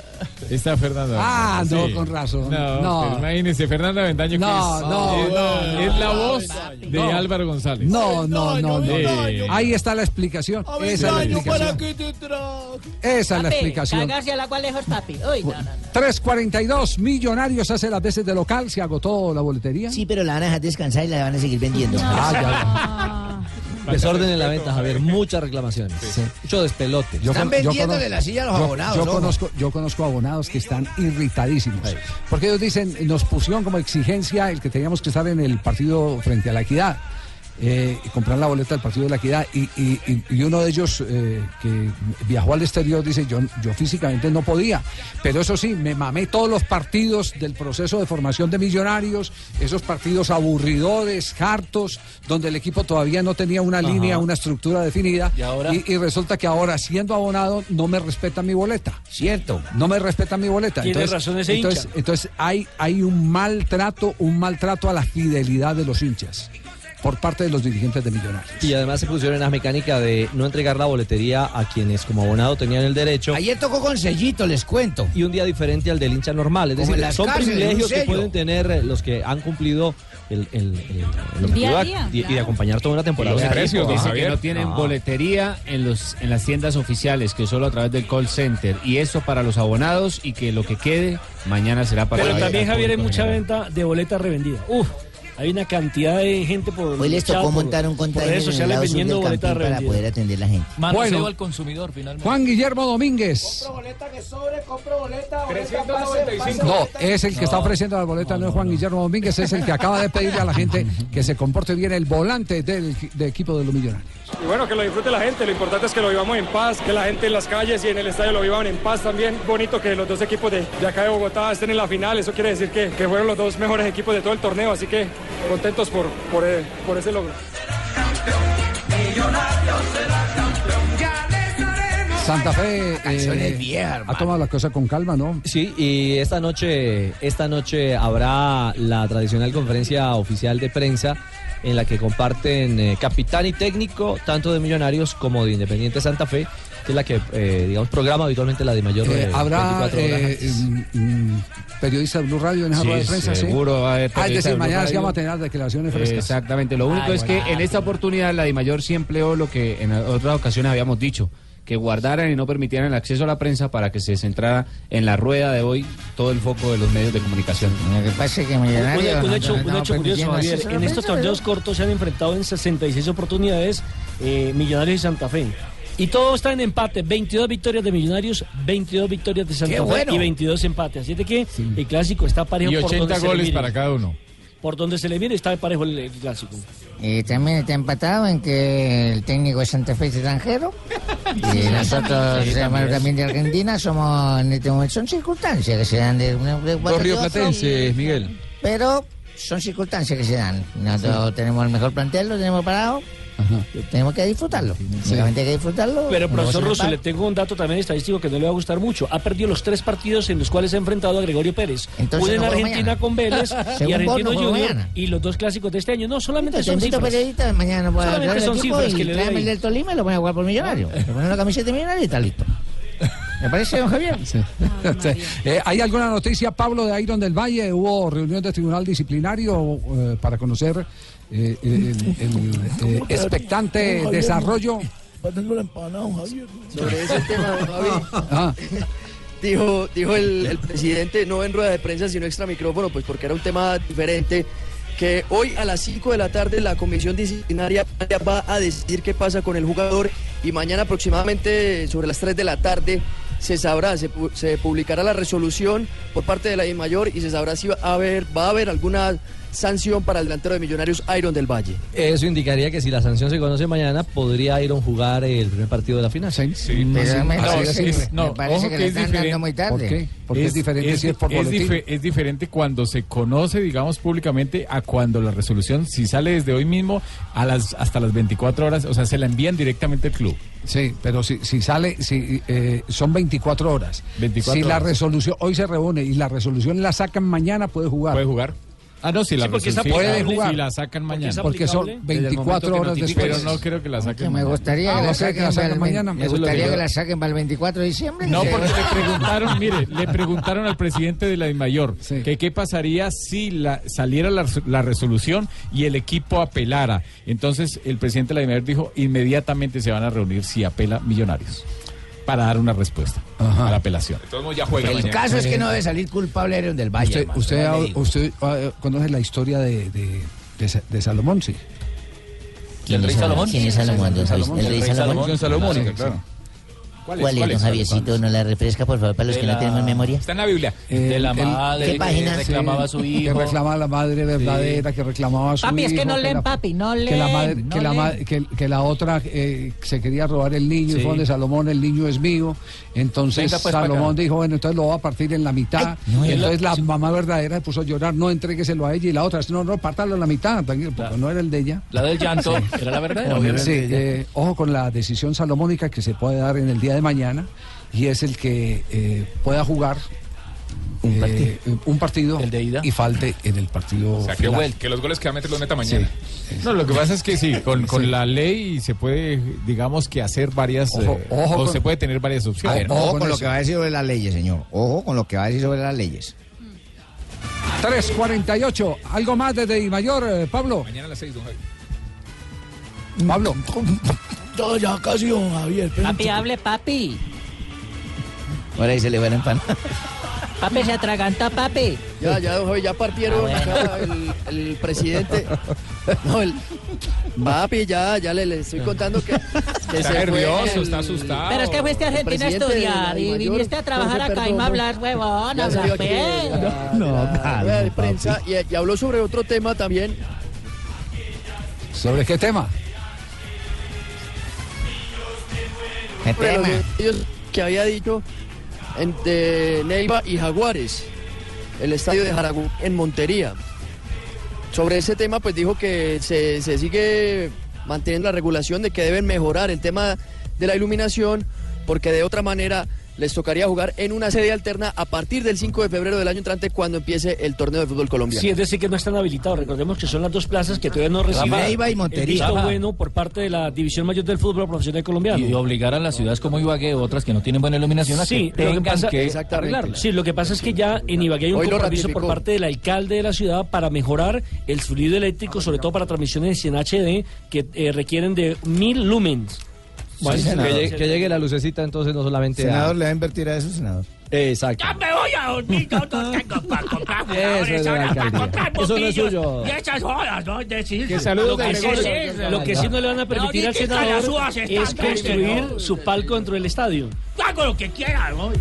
Speaker 20: Está Fernando.
Speaker 6: Ah, no,
Speaker 20: Sí.
Speaker 6: con razón.
Speaker 20: No,
Speaker 6: No.
Speaker 20: imagínese, Fernando Avendaño, que
Speaker 6: No,
Speaker 20: es,
Speaker 6: no,
Speaker 20: es,
Speaker 6: no,
Speaker 20: es
Speaker 6: no,
Speaker 20: la
Speaker 6: no,
Speaker 20: voz de. Álvaro González.
Speaker 6: No, no, no, no.
Speaker 20: Sí.
Speaker 6: Ahí está la explicación. Esa es la
Speaker 16: ¿para
Speaker 6: explicación.
Speaker 16: qué te traje?
Speaker 6: Esa es la explicación.
Speaker 13: Cagarse al agua lejos, papi. Uy, no, no, no.
Speaker 6: 342 millonarios hace las veces de local. ¿Se agotó la boletería?
Speaker 17: Sí, pero la van a dejar descansar y la van a seguir vendiendo.
Speaker 6: Ah,
Speaker 19: Desorden en la venta, Javier. Muchas reclamaciones. Mucho despelote.
Speaker 6: Yo con- yo
Speaker 17: la silla a los
Speaker 6: yo-
Speaker 17: abonados.
Speaker 6: Yo,
Speaker 17: ojo.
Speaker 6: conozco, yo conozco abonados que están irritadísimos. Porque ellos dicen, nos pusieron como exigencia el que teníamos que estar en el partido frente a la equidad. Eh, comprar la boleta del partido de la equidad y, y- y- uno de ellos eh, que viajó al exterior dice yo, yo físicamente no podía pero eso sí me mamé todos los partidos del proceso de formación de millonarios esos partidos aburridores hartos donde el equipo todavía no tenía una
Speaker 9: Ajá.
Speaker 6: línea una estructura definida
Speaker 9: ¿Y ahora?
Speaker 6: y, y resulta que ahora siendo abonado no me respetan mi boleta.
Speaker 17: Cierto.
Speaker 6: No me respetan mi boleta.
Speaker 9: Tiene
Speaker 6: entonces,
Speaker 9: razón ese
Speaker 6: entonces,
Speaker 9: hincha.
Speaker 6: entonces hay, hay un maltrato, un maltrato a la fidelidad de los hinchas por parte de los dirigentes de Millonarios.
Speaker 19: Y además se pusieron en la mecánica de no entregar la boletería a quienes como abonado tenían el derecho.
Speaker 17: Ayer tocó con sellito, les cuento.
Speaker 19: Y un día diferente al del hincha normal. Es
Speaker 17: Como
Speaker 19: decir, son
Speaker 17: cárceles,
Speaker 19: privilegios que pueden tener eh, los que han cumplido el, el, el- el
Speaker 10: día a día,
Speaker 19: y, y de
Speaker 10: claro.
Speaker 19: acompañar toda una temporada.
Speaker 20: Los precios,
Speaker 7: Dice que
Speaker 20: Javier.
Speaker 7: no tienen
Speaker 19: No.
Speaker 7: boletería en los en las tiendas oficiales, que solo a través del call center. Y eso para los abonados y que lo que quede mañana será para
Speaker 9: Pero
Speaker 7: el
Speaker 9: también, Javier, hay mucha
Speaker 7: general.
Speaker 9: venta de boleta revendida. Uf, hay una cantidad de gente por
Speaker 17: Hoy les tocó montar un container
Speaker 9: redes
Speaker 17: en el lado sur
Speaker 9: vendiendo
Speaker 17: del
Speaker 9: boletas
Speaker 17: campín para poder atender la gente.
Speaker 23: Manoseo
Speaker 6: Bueno.
Speaker 23: al consumidor, finalmente.
Speaker 6: Juan Guillermo Domínguez.
Speaker 11: boleta que sobre, compro boleta, boleta,
Speaker 20: 395.
Speaker 6: No, es el que está ofreciendo la boleta, no, es Juan Guillermo Domínguez, es el que acaba de pedirle a la gente que se comporte bien el volante del, del equipo de los millonarios.
Speaker 27: Y bueno, que lo disfrute la gente, lo importante es que lo vivamos en paz, que la gente en las calles y en el estadio lo vivan en paz también. Bonito que los dos equipos de, de acá de Bogotá estén en la final, eso quiere decir que, que fueron los dos mejores equipos de todo el torneo, así que contentos por, por, eh, por ese logro.
Speaker 6: Santa Fe eh, ha tomado la cosa con calma, ¿no?
Speaker 19: Sí, y esta noche, esta noche habrá la tradicional conferencia oficial de prensa en la que comparten eh, capitán y técnico tanto de Millonarios como de Independiente Santa Fe, que es la que, eh, digamos, programa habitualmente la de mayor
Speaker 6: Eh,
Speaker 19: eh,
Speaker 6: habrá
Speaker 19: 24 horas
Speaker 6: eh, periodista de Blue Radio en esa
Speaker 7: Sí,
Speaker 6: rueda de prensa, ¿sí?
Speaker 7: seguro va a haber
Speaker 6: Ah, es decir,
Speaker 7: de
Speaker 6: mañana sí
Speaker 7: Radio.
Speaker 6: vamos a tener declaraciones frescas.
Speaker 7: Exactamente. Lo único
Speaker 6: Ay,
Speaker 7: es que en esta oportunidad la DIMAYOR sí empleó lo que en otras ocasiones habíamos dicho, que guardaran y no permitieran el acceso a la prensa para que se centrara en la rueda de hoy todo el foco de los medios de comunicación.
Speaker 17: Lo que pasa es que
Speaker 9: Un,
Speaker 17: Millonarios...
Speaker 9: un
Speaker 17: no-
Speaker 9: hecho, un curioso, Javier. En estos torneos cortos se han enfrentado en 66 oportunidades eh, Millonarios y Santa Fe. Y todo está en empate. 22 victorias de Millonarios, 22 victorias de Santa
Speaker 17: ¡Qué
Speaker 9: Fe
Speaker 17: bueno!
Speaker 9: y 22 empates. Así de que el clásico está parejo
Speaker 20: Y
Speaker 9: por
Speaker 20: 80
Speaker 9: donde se le
Speaker 20: goles para cada uno.
Speaker 9: Por donde se le viene está parejo el, el clásico.
Speaker 17: Eh, también está empatado en que el técnico de Santa Fe es extranjero. Y nosotros,
Speaker 7: Sí,
Speaker 17: hermanos
Speaker 7: también.
Speaker 17: también de Argentina, somos en este momento, son circunstancias que se dan de, de, de
Speaker 14: Dos rioplatenses, Miguel.
Speaker 17: Pero son circunstancias que se dan. Nosotros tenemos el mejor plantel, lo tenemos parado. Tenemos que disfrutarlo. Hay que disfrutarlo.
Speaker 9: Pero, profesor Russo, le tengo un dato también estadístico que no le va a gustar mucho. Ha perdido los tres partidos en los cuales se ha enfrentado a Gregorio Pérez.
Speaker 17: Entonces
Speaker 9: Uno en
Speaker 17: no
Speaker 9: Argentina con Vélez
Speaker 17: Según
Speaker 9: y Argentino Junior.
Speaker 17: mañana.
Speaker 9: Y los dos clásicos de este año. No, solamente
Speaker 17: Te
Speaker 9: son cifras.
Speaker 17: periodista, mañana voy a
Speaker 9: Solamente son
Speaker 17: equipo
Speaker 9: cifras que le doy.
Speaker 17: el del Tolima y lo voy a jugar por millonario. Le ponen una camiseta de millonario y está listo. ¿Me parece, don Javier?
Speaker 6: Sí. Eh, ¿Hay alguna noticia, Pablo, de Iron del Valle? ¿Hubo reunión de tribunal disciplinario eh, para conocer eh, el, el, eh, expectante desarrollo?
Speaker 21: Sobre ese tema, don Javi,
Speaker 6: Ah,
Speaker 21: dijo, dijo el, el presidente, no en rueda de prensa, sino extra micrófono, pues porque era un tema diferente, que hoy a las 5 de la tarde la comisión disciplinaria va a decidir qué pasa con el jugador y mañana aproximadamente sobre las 3 de la tarde se sabrá, se, pu- se publicará la resolución por parte de la mayor y se sabrá si va a haber, va a haber alguna sanción para el delantero de Millonarios Iron del Valle.
Speaker 19: Eso indicaría que si la sanción se conoce mañana, podría Iron jugar el primer partido de la final.
Speaker 6: Sí,
Speaker 17: Pero me,
Speaker 20: No,
Speaker 17: parece,
Speaker 20: es-
Speaker 17: que-
Speaker 20: no,
Speaker 17: me parece
Speaker 20: ojo
Speaker 17: que
Speaker 20: que
Speaker 17: le
Speaker 20: es
Speaker 17: están dando muy tarde.
Speaker 6: ¿Por qué? Porque es, diferente si es por
Speaker 20: dife- es diferente cuando se conoce, digamos, públicamente a cuando la resolución, si sale desde hoy mismo a las hasta las 24 horas, o sea, se la envían directamente al club.
Speaker 6: Sí, pero si, si sale, si eh, son 24 horas.
Speaker 20: 24
Speaker 6: si la resolución, hoy se reúne y la resolución la sacan mañana, puede jugar.
Speaker 20: Puede jugar. Ah, no, si la
Speaker 6: Sí, porque es
Speaker 20: resolución-
Speaker 6: aplicable.
Speaker 20: si
Speaker 6: jugar.
Speaker 20: la sacan mañana.
Speaker 6: Porque son
Speaker 20: Desde el momento
Speaker 6: 24
Speaker 20: que
Speaker 6: horas
Speaker 20: notifica,
Speaker 6: después.
Speaker 20: Pero no creo que la saquen.
Speaker 17: Que me gustaría
Speaker 6: Ah,
Speaker 17: que, la saquen
Speaker 6: mañana.
Speaker 17: Me gustaría
Speaker 6: que
Speaker 17: la saquen para el 24 de diciembre.
Speaker 20: No,
Speaker 17: Sí.
Speaker 20: porque le preguntaron, mire, le preguntaron al presidente de la DIMAYOR que qué pasaría si la, saliera la, la resolución y el equipo apelara. Entonces el presidente de la DIMAYOR dijo, inmediatamente se van a reunir si apela Millonarios para dar una respuesta a la apelación.
Speaker 17: El caso es que no debe salir culpable del Valle.
Speaker 6: Usted,
Speaker 17: hermano,
Speaker 6: usted,
Speaker 17: ya
Speaker 6: ha-
Speaker 17: le digo.
Speaker 6: usted ah, conoce la historia de, de, de Sa- de Salomón, sí.
Speaker 17: ¿Quién es Salomón? ¿Quién es Salomón, Javi? ¿El rey Salomón?
Speaker 6: Claro.
Speaker 17: ¿Cuál es, don Javiercito? ¿No la refresca, por favor, para los
Speaker 23: De
Speaker 17: que no
Speaker 23: la-
Speaker 17: tenemos memoria?
Speaker 23: Está en la Biblia.
Speaker 6: Eh,
Speaker 23: de la madre
Speaker 17: ¿Qué
Speaker 23: que
Speaker 17: página?
Speaker 23: reclamaba a su
Speaker 6: Que
Speaker 23: hijo.
Speaker 6: reclamaba a la madre verdadera, que reclamaba a su
Speaker 13: Papi, es
Speaker 6: hijo.
Speaker 13: que no leen,
Speaker 6: la,
Speaker 13: papi, no
Speaker 6: que la, madre-
Speaker 13: leen, no
Speaker 6: que, la ma-
Speaker 13: leen.
Speaker 6: que, que la otra eh, se quería robar el niño y fue donde Salomón, el niño es mío. Entonces
Speaker 23: Venga, pues,
Speaker 6: Salomón dijo, bueno, entonces lo va a partir en la mitad.
Speaker 17: no,
Speaker 6: entonces la mamá verdadera se puso a llorar, no entrégueselo a ella y la otra, no, no, pártalo en la mitad, porque no era el de ella.
Speaker 23: La del llanto era la verdadera.
Speaker 6: Sí, eh, ojo con la decisión salomónica que se puede dar en el día de mañana y es el que eh, pueda jugar un partido, un partido y falte en el partido.
Speaker 20: O sea, que,
Speaker 6: final.
Speaker 20: que los goles que va a meter los meta mañana. No, lo que pasa es que sí, con, con la ley se puede, digamos que hacer varias,
Speaker 8: Ojo,
Speaker 20: eh,
Speaker 8: ojo
Speaker 20: o
Speaker 8: con-
Speaker 20: se puede tener varias opciones.
Speaker 8: Ojo, con lo que va a decir sobre las leyes, señor. Ojo con lo que va a decir sobre las leyes.
Speaker 6: 3.48. ¿Algo más desde Mayor, eh, Pablo?
Speaker 23: Mañana a las 6, don Javi.
Speaker 6: Pablo.
Speaker 11: No, ya casi, don Javier.
Speaker 13: Papi, hable, papi.
Speaker 8: Ahora ahí se le va a empanar.
Speaker 13: Papi, se atraganta, papi.
Speaker 21: Ya, ya, don ya partieron
Speaker 13: Ah, bueno.
Speaker 21: acá el, el presidente. No, el papi, ya, ya le, le estoy contando que, que
Speaker 23: Está
Speaker 21: se fue
Speaker 23: nervioso,
Speaker 21: el-
Speaker 23: está asustado.
Speaker 13: Pero es que fuiste a Argentina a
Speaker 21: la
Speaker 13: estudiar y viniste a trabajar acá y me hablas, huevón, pues.
Speaker 21: la-
Speaker 6: No,
Speaker 21: la de
Speaker 6: papi.
Speaker 21: prensa y, y habló sobre otro tema también.
Speaker 6: ¿Sobre qué tema?
Speaker 21: Sobre los medios que había dicho entre Neiva y Jaguares, el estadio de Jaragú en Montería. Sobre ese tema, pues dijo que se, se sigue manteniendo la regulación de que deben mejorar el tema de la iluminación, porque de otra manera les tocaría jugar en una sede alterna a partir del 5 de febrero del año entrante cuando empiece el torneo de fútbol colombiano.
Speaker 9: Sí, es decir, que no están habilitados. Recordemos que son las dos plazas que todavía no reciben
Speaker 8: y
Speaker 9: el
Speaker 8: Montería.
Speaker 9: visto
Speaker 23: Rafa.
Speaker 9: bueno por parte de la División Mayor del Fútbol Profesional Colombiano.
Speaker 23: Y obligar a las ciudades como Ibagué, otras que no tienen buena iluminación, a
Speaker 9: Sí,
Speaker 23: que
Speaker 9: lo que
Speaker 23: tengan
Speaker 9: pasa,
Speaker 23: que
Speaker 21: Exactamente.
Speaker 23: arreglarla.
Speaker 9: Sí, lo que pasa es que ya en Ibagué hay un
Speaker 21: Hoy
Speaker 9: compromiso por parte del alcalde de la ciudad para mejorar el fluido eléctrico, sobre todo para transmisiones en HD que eh, requieren de mil lumens.
Speaker 19: Bueno, que,
Speaker 8: senador.
Speaker 19: llegue, que llegue la lucecita entonces no solamente a-
Speaker 8: Senador, ¿le va a invertir a eso, senador?
Speaker 19: Exacto.
Speaker 13: me voy a dormir, yo no tengo para comprar
Speaker 19: Eso es de la alcaldía. Eso no es suyo.
Speaker 13: Y esas horas, ¿no? Decir,
Speaker 20: Que saludos
Speaker 9: Lo que, sí,
Speaker 20: Gregorio.
Speaker 9: lo que sí no le van a permitir al senador es construir su palco dentro del estadio.
Speaker 13: Hago lo que quiera, ¿no?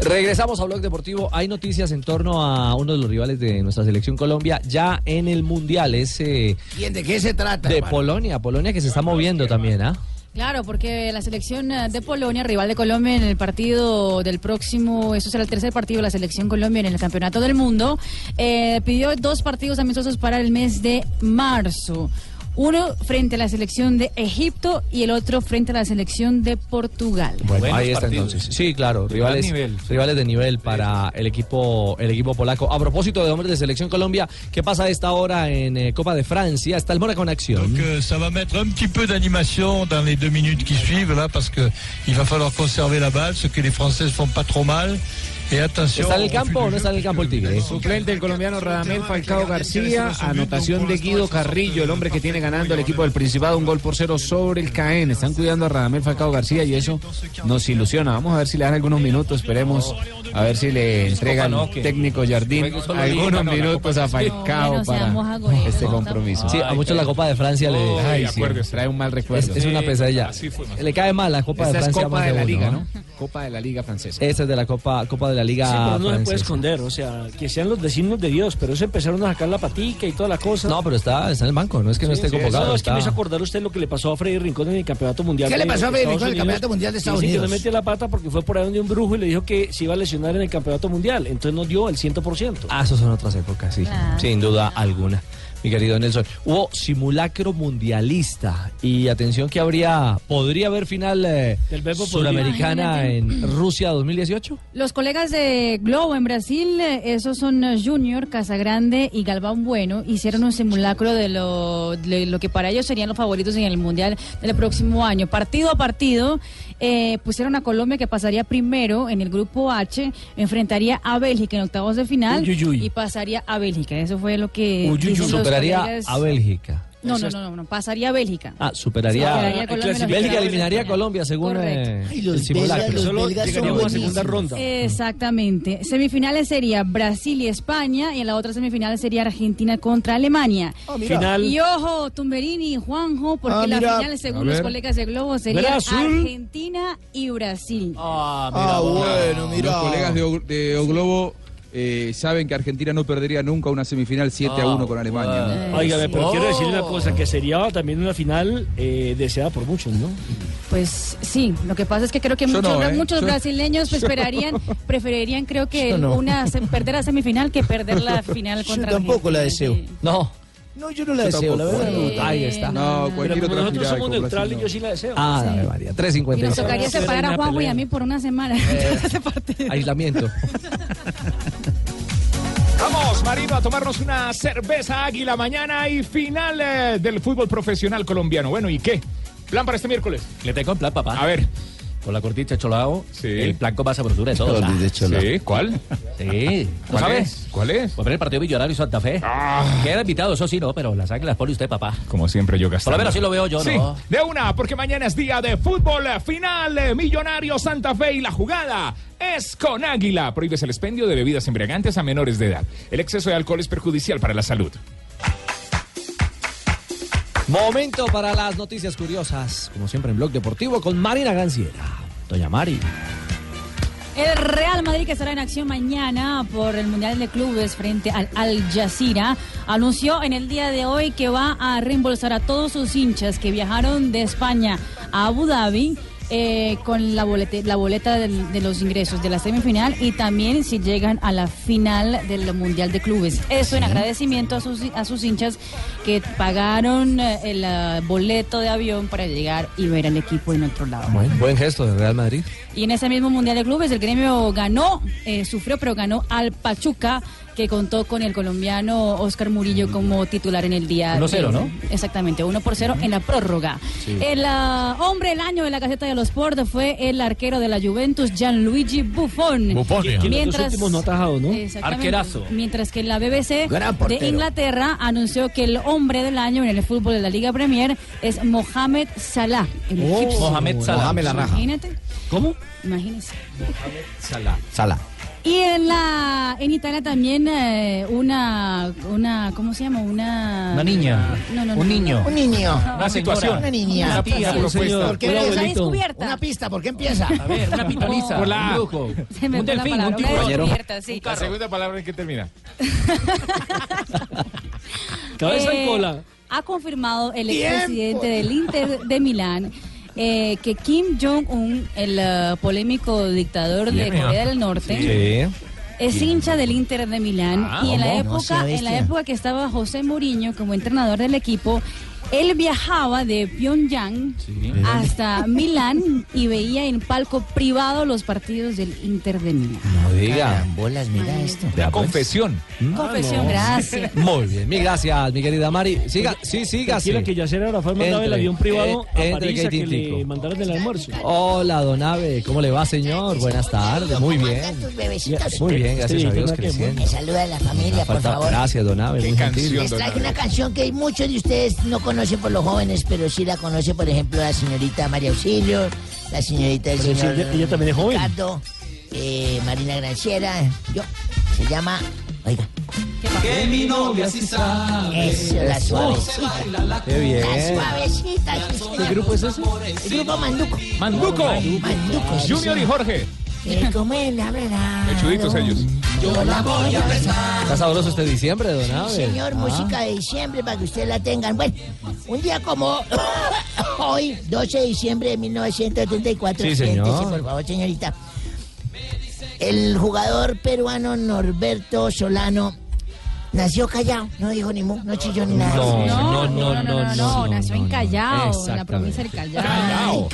Speaker 19: Regresamos a Blog Deportivo. Hay noticias en torno a uno de los rivales de nuestra selección Colombia ya en el Mundial. Es eh,
Speaker 17: ¿Quién, ¿De qué se trata?
Speaker 19: de
Speaker 17: hermano?
Speaker 19: Polonia. Polonia que se está moviendo también, ¿ah?
Speaker 10: Claro, porque la selección eh, de Polonia, rival de Colombia en el partido del próximo, eso será el tercer partido de la selección Colombia en el Campeonato del Mundo, eh, pidió dos partidos amistosos para el mes de marzo. Uno frente a la selección de Egipto y el otro frente a la selección de Portugal.
Speaker 19: Bueno,
Speaker 23: Buenos
Speaker 19: ahí está
Speaker 23: partidos.
Speaker 19: entonces. Sí, claro, rivales,
Speaker 23: nivel.
Speaker 19: rivales de nivel para el equipo, el equipo polaco. A propósito de hombres de selección Colombia, ¿qué pasa a esta hora en eh, Copa de Francia? Está el Mónaco en acción.
Speaker 28: Donc euh, ça va mettre un petit peu d'animation dans les deux minutes qui suivent là parce que il va falloir conserver la balle, ce que les Françaises font pas trop mal.
Speaker 19: ¿Está en el campo o no está en el campo el Tigre?
Speaker 7: Suplente el colombiano Radamel Falcao García, anotación de Guido Carrillo, el hombre que tiene ganando el equipo del Principado un gol por cero sobre el Caen. Están cuidando a Radamel Falcao García y eso nos ilusiona. Vamos a ver si le dan algunos minutos, esperemos a ver si le entregan técnico Jardín algunos minutos a
Speaker 23: Copa
Speaker 7: Falcao para este compromiso.
Speaker 19: Sí, a muchos la Copa de Francia le
Speaker 7: Ay,
Speaker 19: sí,
Speaker 7: acuérdese, trae un mal
Speaker 19: es,
Speaker 7: recuerdo.
Speaker 19: es una pesadilla. Le cae mal la Copa
Speaker 7: Esta
Speaker 19: de
Speaker 7: es
Speaker 19: Francia.
Speaker 7: Copa
Speaker 19: más
Speaker 7: de la Liga, ¿no? Copa de la Liga francesa.
Speaker 19: Esta es de la Copa, Copa de la Liga
Speaker 9: Sí, pero no se puede
Speaker 19: francesa.
Speaker 9: esconder, o sea, que sean los designios de Dios, pero eso empezaron a sacar la patica y toda la cosa.
Speaker 19: No, pero está, está en el banco, no es que no esté convocado.
Speaker 9: No, es que me hizo acordar usted lo que le pasó a Freddy Rincón en el Campeonato Mundial.
Speaker 8: ¿Qué
Speaker 9: de
Speaker 8: le pasó a Freddy Rincón en el
Speaker 9: Unidos.
Speaker 8: Campeonato Mundial de Estados
Speaker 9: Dicen que
Speaker 8: Unidos?
Speaker 9: no metió la pata porque fue por ahí donde un brujo y le dijo que se iba a lesionar en el Campeonato Mundial, entonces no dio el 100%.
Speaker 19: Ah, esos son otras épocas, sí.
Speaker 9: Claro.
Speaker 19: Sin duda alguna. Mi querido Nelson, hubo simulacro mundialista y atención que habría, podría haber final eh,
Speaker 9: Del verbo
Speaker 19: suramericana
Speaker 10: podría.
Speaker 19: en Rusia 2018.
Speaker 10: Los colegas de Globo en Brasil, eh, esos son eh, Junior, Casagrande y Galván Bueno, hicieron un simulacro de lo, de lo que para ellos serían los favoritos en el Mundial del próximo año. Partido a partido, eh, pusieron a Colombia que pasaría primero en el grupo H, enfrentaría a Bélgica en octavos de final
Speaker 19: Uy, uy, uy.
Speaker 10: y pasaría a Bélgica. Eso fue lo que...
Speaker 19: Superaría a Bélgica.
Speaker 10: No, no, no, no, no, pasaría a Bélgica.
Speaker 19: Ah, superaría.
Speaker 10: Superaría a Colombia en la
Speaker 19: Bélgica eliminaría a Colombia según
Speaker 10: Correcto.
Speaker 19: eh,
Speaker 10: Ay,
Speaker 19: el simulacro.
Speaker 9: Solo llegaríamos a segunda ronda.
Speaker 10: Exactamente. Semifinales sería Brasil y España y en la otra semifinal sería Argentina contra Alemania.
Speaker 9: mira. Final.
Speaker 10: Y ojo, Tumberini y Juanjo, porque
Speaker 9: Ah,
Speaker 10: la
Speaker 9: mira.
Speaker 10: final, según los colegas de Globo, sería. Argentina y Brasil.
Speaker 14: Ah,
Speaker 16: bueno, mira.
Speaker 14: Los colegas de, O- de O Globo eh, saben que Argentina no perdería nunca una semifinal 7 a 1 con Alemania. ¿no?
Speaker 9: Óigame, pero quiero decirle
Speaker 19: Oh.
Speaker 9: una cosa, que sería también una final eh, deseada por muchos, ¿no?
Speaker 10: Pues sí, lo que pasa es que creo que
Speaker 9: Yo
Speaker 10: muchos,
Speaker 9: no, ¿eh?
Speaker 10: muchos
Speaker 9: Yo-
Speaker 10: brasileños
Speaker 9: yo-
Speaker 10: esperarían, preferirían creo que
Speaker 8: Yo no.
Speaker 10: una se- perder la semifinal que perder la final
Speaker 8: Yo
Speaker 10: contra
Speaker 8: tampoco la deseo.
Speaker 19: No.
Speaker 8: No, yo no la
Speaker 19: Yo
Speaker 8: deseo, la
Speaker 19: tampoco.
Speaker 8: verdad.
Speaker 19: Ahí está.
Speaker 14: No, cualquier
Speaker 9: Pero
Speaker 14: otra
Speaker 9: nosotros
Speaker 14: final
Speaker 9: somos neutrales,
Speaker 14: Brasil,
Speaker 9: yo sí la deseo.
Speaker 19: Ah,
Speaker 10: Sí.
Speaker 19: Ave María,
Speaker 10: Y nos
Speaker 19: 3.56.
Speaker 10: tocaría separar a Juanjo y a mí por una semana.
Speaker 19: Aislamiento.
Speaker 24: Vamos, Marino, a tomarnos una cerveza águila mañana y final eh, del fútbol profesional colombiano. Bueno, ¿y qué? ¿Plan para este miércoles?
Speaker 23: Le tengo un plan, papá.
Speaker 24: A ver.
Speaker 23: Con la cortita cholao, el plan con más sabrosura de todo.
Speaker 24: Sí, ¿cuál?
Speaker 23: Sí. ¿No
Speaker 24: ¿Cuál
Speaker 23: sabes?
Speaker 24: es? ¿Cuál es?
Speaker 23: Pues ver el partido Millonario y Santa Fe. Queda invitado, eso sí, no, pero las águilas pone usted, papá.
Speaker 24: Como siempre yo
Speaker 23: Por
Speaker 24: gastando.
Speaker 23: lo menos así lo veo yo,
Speaker 24: Sí,
Speaker 23: ¿no?
Speaker 24: de una, porque mañana es día de fútbol final, eh, Millonario Santa Fe y la jugada es con Águila. Prohíbes el expendio de bebidas embriagantes a menores de edad. El exceso de alcohol es perjudicial para la salud.
Speaker 19: Momento para las noticias curiosas, como siempre en Blog Deportivo con Marina Ganciera. Doña Mari.
Speaker 10: El Real Madrid, que estará en acción mañana por el Mundial de Clubes frente al Al Jazeera, anunció en el día de hoy que va a reembolsar a todos sus hinchas que viajaron de España a Abu Dhabi. Eh, con la boleta, la boleta de los ingresos de la semifinal y también si llegan a la final del Mundial de Clubes. Eso en agradecimiento a sus, a sus hinchas que pagaron eh, el eh, boleto de avión para llegar y ver al equipo en otro lado.
Speaker 19: Buen, buen gesto del Real Madrid.
Speaker 10: Y en ese mismo Mundial de Clubes el gremio ganó, eh, sufrió, pero ganó al Pachuca, que contó con el colombiano Oscar Murillo como titular en el día.
Speaker 23: 1-0,
Speaker 10: de-
Speaker 23: ¿no?
Speaker 10: Exactamente, 1 por 0 en la prórroga.
Speaker 23: Sí.
Speaker 10: El ah, hombre del año de la Gaceta de los Sport fue el arquero de la Juventus, Gianluigi Buffon.
Speaker 9: Buffon, Que- que los dos últimos no ha atajado, ¿no? Arquerazo.
Speaker 10: Mientras que la BBC de. Inglaterra anunció que el hombre del año en el fútbol de la Liga Premier es Mohamed Salah. El
Speaker 23: Oh. Mohamed Salah. Mohamed la raja.
Speaker 10: Imagínate.
Speaker 19: ¿Cómo?
Speaker 10: Imagínese.
Speaker 19: Salah.
Speaker 29: Sala.
Speaker 10: Y en la en Italia también eh, una una ¿cómo se llama? Una
Speaker 23: Una niña.
Speaker 10: No, no, no,
Speaker 23: Un
Speaker 10: no.
Speaker 23: niño.
Speaker 8: Un niño.
Speaker 23: Una situación.
Speaker 8: Una niña.
Speaker 23: Una tía propuesta.
Speaker 8: ¿Por qué
Speaker 10: Una
Speaker 8: empieza?
Speaker 10: descubierta.
Speaker 8: Una pista, ¿por qué empieza?
Speaker 23: A ver, una pitoniza. Un brujo.
Speaker 10: Se me
Speaker 23: un
Speaker 10: la
Speaker 23: delfín,
Speaker 10: palabra,
Speaker 23: un tiburón.
Speaker 10: descubierta, sí.
Speaker 24: La segunda palabra en que termina.
Speaker 9: Cabeza
Speaker 10: Eh,
Speaker 9: y cola.
Speaker 10: Ha confirmado el expresidente del Inter de Milán eh, que Kim Jong-un, el eh, polémico dictador de Corea del Norte, es hincha del Inter de Milán.
Speaker 23: Ah,
Speaker 10: y en la época en la época que estaba José Mourinho como entrenador del equipo Él viajaba de Pyongyang hasta Milán y veía en palco privado los partidos del Inter de Milán.
Speaker 19: No diga.
Speaker 17: Mira esto.
Speaker 19: Pues.
Speaker 23: Confesión.
Speaker 10: Confesión, gracias.
Speaker 19: Muy bien, mil gracias, mi querida Mari. Siga, sí, siga.
Speaker 9: Tranquila que Yacer Arafat mandaba el
Speaker 19: Entre,
Speaker 9: avión privado
Speaker 19: eh,
Speaker 9: a
Speaker 19: entre
Speaker 9: París a que
Speaker 19: Tintico.
Speaker 9: le mandaran el almuerzo.
Speaker 19: Hola, don Ave, ¿cómo le va, señor? Buenas tardes, muy
Speaker 17: ¿Cómo
Speaker 19: bien.
Speaker 17: andan tus bebecitos?
Speaker 19: Muy bien, gracias a Dios, creciendo.
Speaker 17: Me saluda la familia, por favor.
Speaker 19: Gracias, don Ave, muy gentil.
Speaker 17: Les traje una canción que muchos de ustedes no conocen por los jóvenes, pero sí la conoce, por ejemplo, la señorita María Auxilio, la señorita del
Speaker 9: Pero si
Speaker 17: señor
Speaker 9: ella- ella también es joven.
Speaker 17: Ricardo, eh, Marina Granciera, yo. Se llama, oiga.
Speaker 30: Que mi novia sí sabe.
Speaker 17: Eso, la suavecita.
Speaker 19: Qué bien.
Speaker 17: La suavecita.
Speaker 19: ¿Qué
Speaker 17: señor.
Speaker 19: grupo es ese?
Speaker 17: El grupo Manduco.
Speaker 20: Manduco.
Speaker 17: Manduco.
Speaker 20: Junior y
Speaker 17: señor.
Speaker 20: Jorge.
Speaker 17: Que como él la verdad.
Speaker 20: Mechuditos ellos.
Speaker 17: Yo la voy a besar.
Speaker 19: Está sabroso este diciembre, don Ave.
Speaker 17: Señor,
Speaker 19: Ah.
Speaker 17: música de diciembre para que ustedes la tengan. Bueno, un día como hoy, 12 de diciembre de 1974.
Speaker 19: Sí, señor.
Speaker 17: siéntese, por favor, señorita. El jugador peruano Norberto Solano nació callado, no dijo ni mu, no chilló ni nada.
Speaker 19: No,
Speaker 10: No,
Speaker 19: no, no, no, no.
Speaker 10: no, nació en Callao, en la provincia del Callao.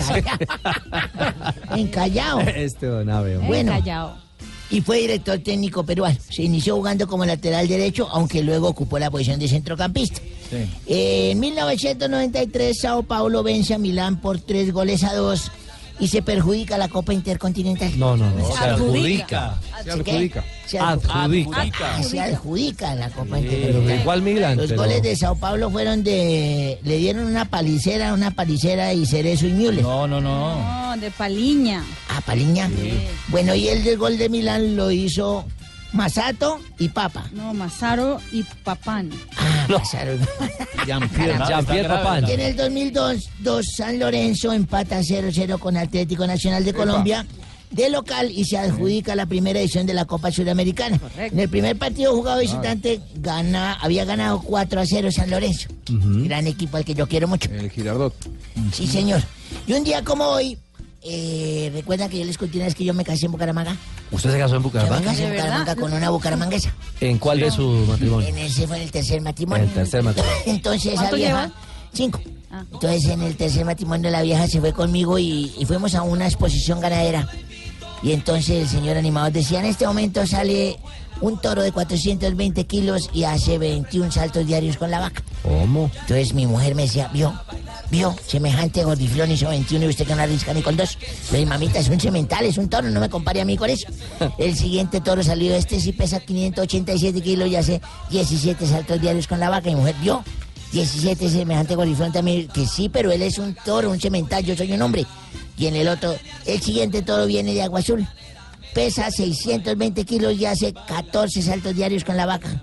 Speaker 17: En Callao.
Speaker 19: Este don Ave, hombre.
Speaker 17: Bueno.
Speaker 10: En Callao.
Speaker 17: Y fue director técnico peruano. Se inició jugando como lateral derecho, aunque luego ocupó la posición de centrocampista. Eh, en 1993, Sao Paulo vence a Milán por tres goles a dos y se perjudica la Copa Intercontinental.
Speaker 19: No, no, no.
Speaker 17: Se
Speaker 19: Se adjudica.
Speaker 17: ¿Se
Speaker 19: Se adjudica.
Speaker 17: Se adju-
Speaker 19: Adjudica.
Speaker 17: Ah, se adjudica la Copa
Speaker 19: Sí,
Speaker 17: Intercontinental.
Speaker 19: igual Milán,
Speaker 17: Los
Speaker 19: pero-
Speaker 17: goles de Sao Paulo fueron de... Le dieron una palicera, una palicera y Cerezo y Müller.
Speaker 12: No, no, no.
Speaker 10: No, de Paliña.
Speaker 17: Ah, Paliña. Bueno, y el del gol de Milán lo hizo Masato y Papa.
Speaker 10: No, Mazaro y Papán.
Speaker 17: Ah, Masato.
Speaker 19: Jean-Pierre Jean-Pierre Papin.
Speaker 17: Y en el 2002, dos San Lorenzo empata 0-0 con Atlético Nacional de Colombia de local y se adjudica la primera edición de la Copa Sudamericana. En el primer partido jugado visitante gana, había ganado 4 a 0 San Lorenzo. Gran equipo al que yo quiero mucho.
Speaker 14: El Girardot.
Speaker 17: Sí, señor. Y un día como hoy, eh, ¿recuerdan que yo les conté una vez que yo me casé en Bucaramanga?
Speaker 19: ¿Usted se casó en
Speaker 17: Yo me
Speaker 19: Bucaramanga?
Speaker 17: casé en Bucaramanga con una bucaramanguesa.
Speaker 19: ¿En cuál de su matrimonio?
Speaker 17: En ese fue en el tercer matrimonio.
Speaker 19: El tercer matrimonio.
Speaker 17: Entonces esa
Speaker 10: ¿Cuánto
Speaker 17: vieja,
Speaker 10: lleva?
Speaker 17: cinco. Entonces en el tercer matrimonio la vieja se fue conmigo y, y fuimos a una exposición ganadera. Y entonces el señor animador decía, en este momento sale un toro de 420 kilos y hace 21 saltos diarios con la vaca.
Speaker 19: ¿Cómo?
Speaker 17: Entonces mi mujer me decía, vio, vio, semejante gordiflón hizo 21 y usted que no arrisca ni con dos. Le dije, mamita, es un cemental, es un toro, no me compare a mí con eso. El siguiente toro salió, este sí pesa 587 kilos y hace 17 saltos diarios con la vaca. Y mi mujer, vio, 17 semejante gordiflón también, que sí, pero él es un toro, un cemental, yo soy un hombre. Y en el otro, el siguiente toro viene de agua azul. Pesa 620 kilos y hace 14 saltos diarios con la vaca.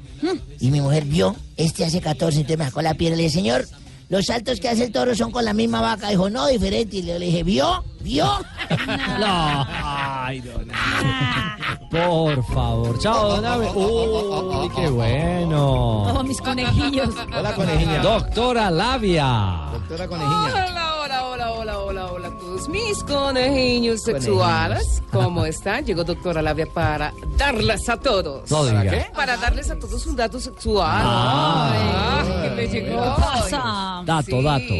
Speaker 17: Y mi mujer vio, este hace 14, entonces me sacó la piedra y le dije, señor, los saltos que hace el toro son con la misma vaca. Dijo, no, diferente. Y le dije, ¿vio? ¿Vio?
Speaker 19: No. Ay, don Por favor. Chao, don Ave. Uy, qué bueno.
Speaker 10: Todos mis conejillos.
Speaker 19: Hola, conejilla. Doctora Labia.
Speaker 22: Doctora
Speaker 31: Hola, hola, hola, hola, hola, hola a todos mis conejillos sexuales. ¿Cómo están? Llegó doctora Labia para darles a todos.
Speaker 19: No
Speaker 31: ¿Para
Speaker 19: diga.
Speaker 31: qué? Para darles a todos un dato sexual.
Speaker 19: Ah.
Speaker 31: Ay, que me llegó.
Speaker 10: ¿Qué pasa?
Speaker 19: Dato,
Speaker 31: Sí.
Speaker 19: dato.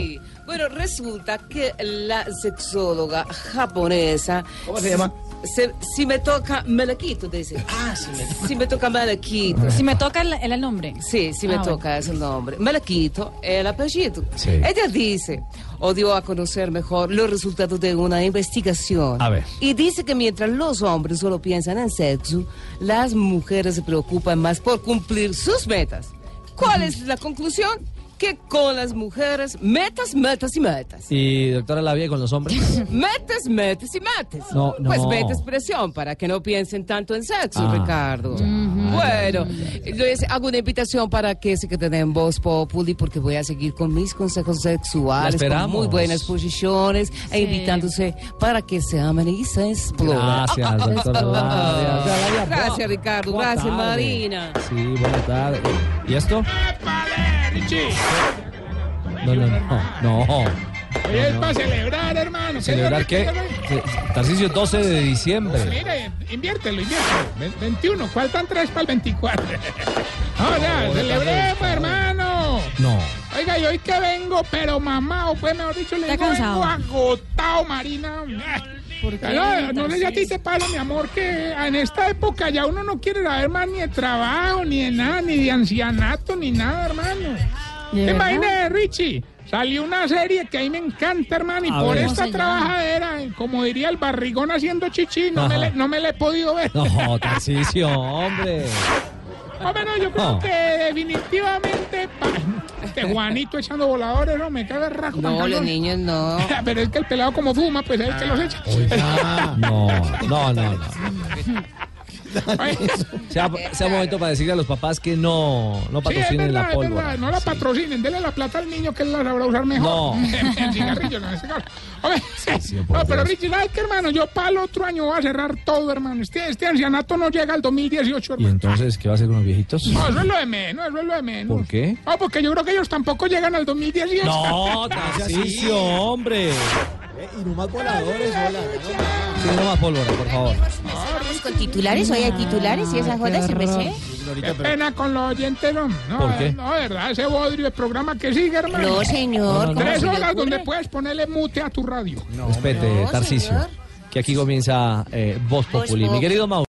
Speaker 31: Bueno, resulta que la sexóloga japonesa...
Speaker 17: ¿Cómo se llama?
Speaker 31: Se- si me toca, me la quito, dice.
Speaker 17: Ah, sí, me...
Speaker 31: Si me toca, me la quito.
Speaker 10: Si me toca el, el nombre.
Speaker 31: Sí, si me
Speaker 10: Ah,
Speaker 31: toca ese nombre. Me la quito el apellido.
Speaker 19: Sí.
Speaker 31: Ella dice, o dio a conocer mejor los resultados de una investigación.
Speaker 19: A ver.
Speaker 31: Y dice que mientras los hombres solo piensan en sexo, las mujeres se preocupan más por cumplir sus metas. ¿Cuál es la conclusión? Que con las mujeres, metas, metas y metas.
Speaker 19: Y doctora Labia, ¿y con los hombres?
Speaker 31: Metes, metes y metes.
Speaker 19: No, no.
Speaker 31: Pues metes presión para que no piensen tanto en sexo,
Speaker 19: Ah,
Speaker 31: Ricardo. Bueno, les hago una invitación para que se queden en Voz Populi porque voy a seguir con mis consejos sexuales, con
Speaker 19: esperamos.
Speaker 31: muy buenas posiciones e invitándose para que se amen y se exploren.
Speaker 19: Gracias, doctora
Speaker 31: Gracias, Ricardo. Gracias,
Speaker 19: tarde.
Speaker 31: Marina.
Speaker 19: Sí, buenas tardes. ¿Y esto? No, no, no. No.
Speaker 30: Hoy es para celebrar, hermano. ¿Qué
Speaker 19: ¿Celebrar qué? Tarcisio 12 de diciembre.
Speaker 30: Mire, inviértelo, inviértelo. Ve- 21, faltan tres para el 24. Ahora, celebremos, hermano.
Speaker 19: No.
Speaker 30: Oiga, y hoy que vengo, pero mamado, pues mejor dicho, le digo, vengo agotado, Marina.
Speaker 10: ¿Por qué,
Speaker 30: No, no si a ti te pasa, mi amor, que en esta época ya uno no quiere saber más ni de trabajo, ni de nada, ni de ancianato, ni nada, hermano.
Speaker 10: ¿De
Speaker 30: ¿Te
Speaker 10: verdad?
Speaker 30: imaginas, Richie? Salió una serie que a mí me encanta, hermano, y
Speaker 19: A
Speaker 30: por
Speaker 19: ver.
Speaker 30: esta trabajadera, como diría el barrigón haciendo chichi, no me, le, no me la he podido ver.
Speaker 19: No, Tarcicio, hombre.
Speaker 30: Hombre, no, yo creo
Speaker 19: No.
Speaker 30: que definitivamente pa- este Juanito echando voladores, no me caga el rajo.
Speaker 31: No,
Speaker 30: pantalón.
Speaker 31: los niños no.
Speaker 30: Pero es que el pelado como fuma, pues es el que los echa.
Speaker 19: No, no, no, no. Sea, sea momento para decirle a los papás que no, no
Speaker 30: sí,
Speaker 19: patrocinen
Speaker 30: verdad,
Speaker 19: la pólvora.
Speaker 30: no la patrocinen, denle la plata al niño que él la sabrá usar mejor.
Speaker 19: No.
Speaker 30: en cigarrillos, no. Hombre, no, pero Richie, ¿sabes qué, hermano? Yo para el otro año voy a cerrar todo, hermano. Este, este ancianato no llega al 2018,
Speaker 19: ¿Y
Speaker 30: hermano.
Speaker 19: entonces qué va a hacer con los viejitos?
Speaker 30: No, eso es lo de menos, eso es lo de menos.
Speaker 19: ¿Por qué?
Speaker 30: No, porque yo creo que ellos tampoco llegan al 2018.
Speaker 19: No, Tarcicio, hombre.
Speaker 32: Y no más voladores, hola.
Speaker 19: Sí, no más pólvora, por favor.
Speaker 33: Vamos con titulares, hoy hay titulares y esa joda se me sé.
Speaker 30: Qué pena con los oyentes, no. No,
Speaker 19: ¿Por qué?
Speaker 30: no, de verdad, ese bodrio de programa que sigue, hermano.
Speaker 33: No, señor, ¿cómo
Speaker 30: Tres horas donde puedes ponerle mute a tu radio.
Speaker 19: Respete, Tarcicio. Que aquí comienza eh, Voz Populi. Mi querido Mauro.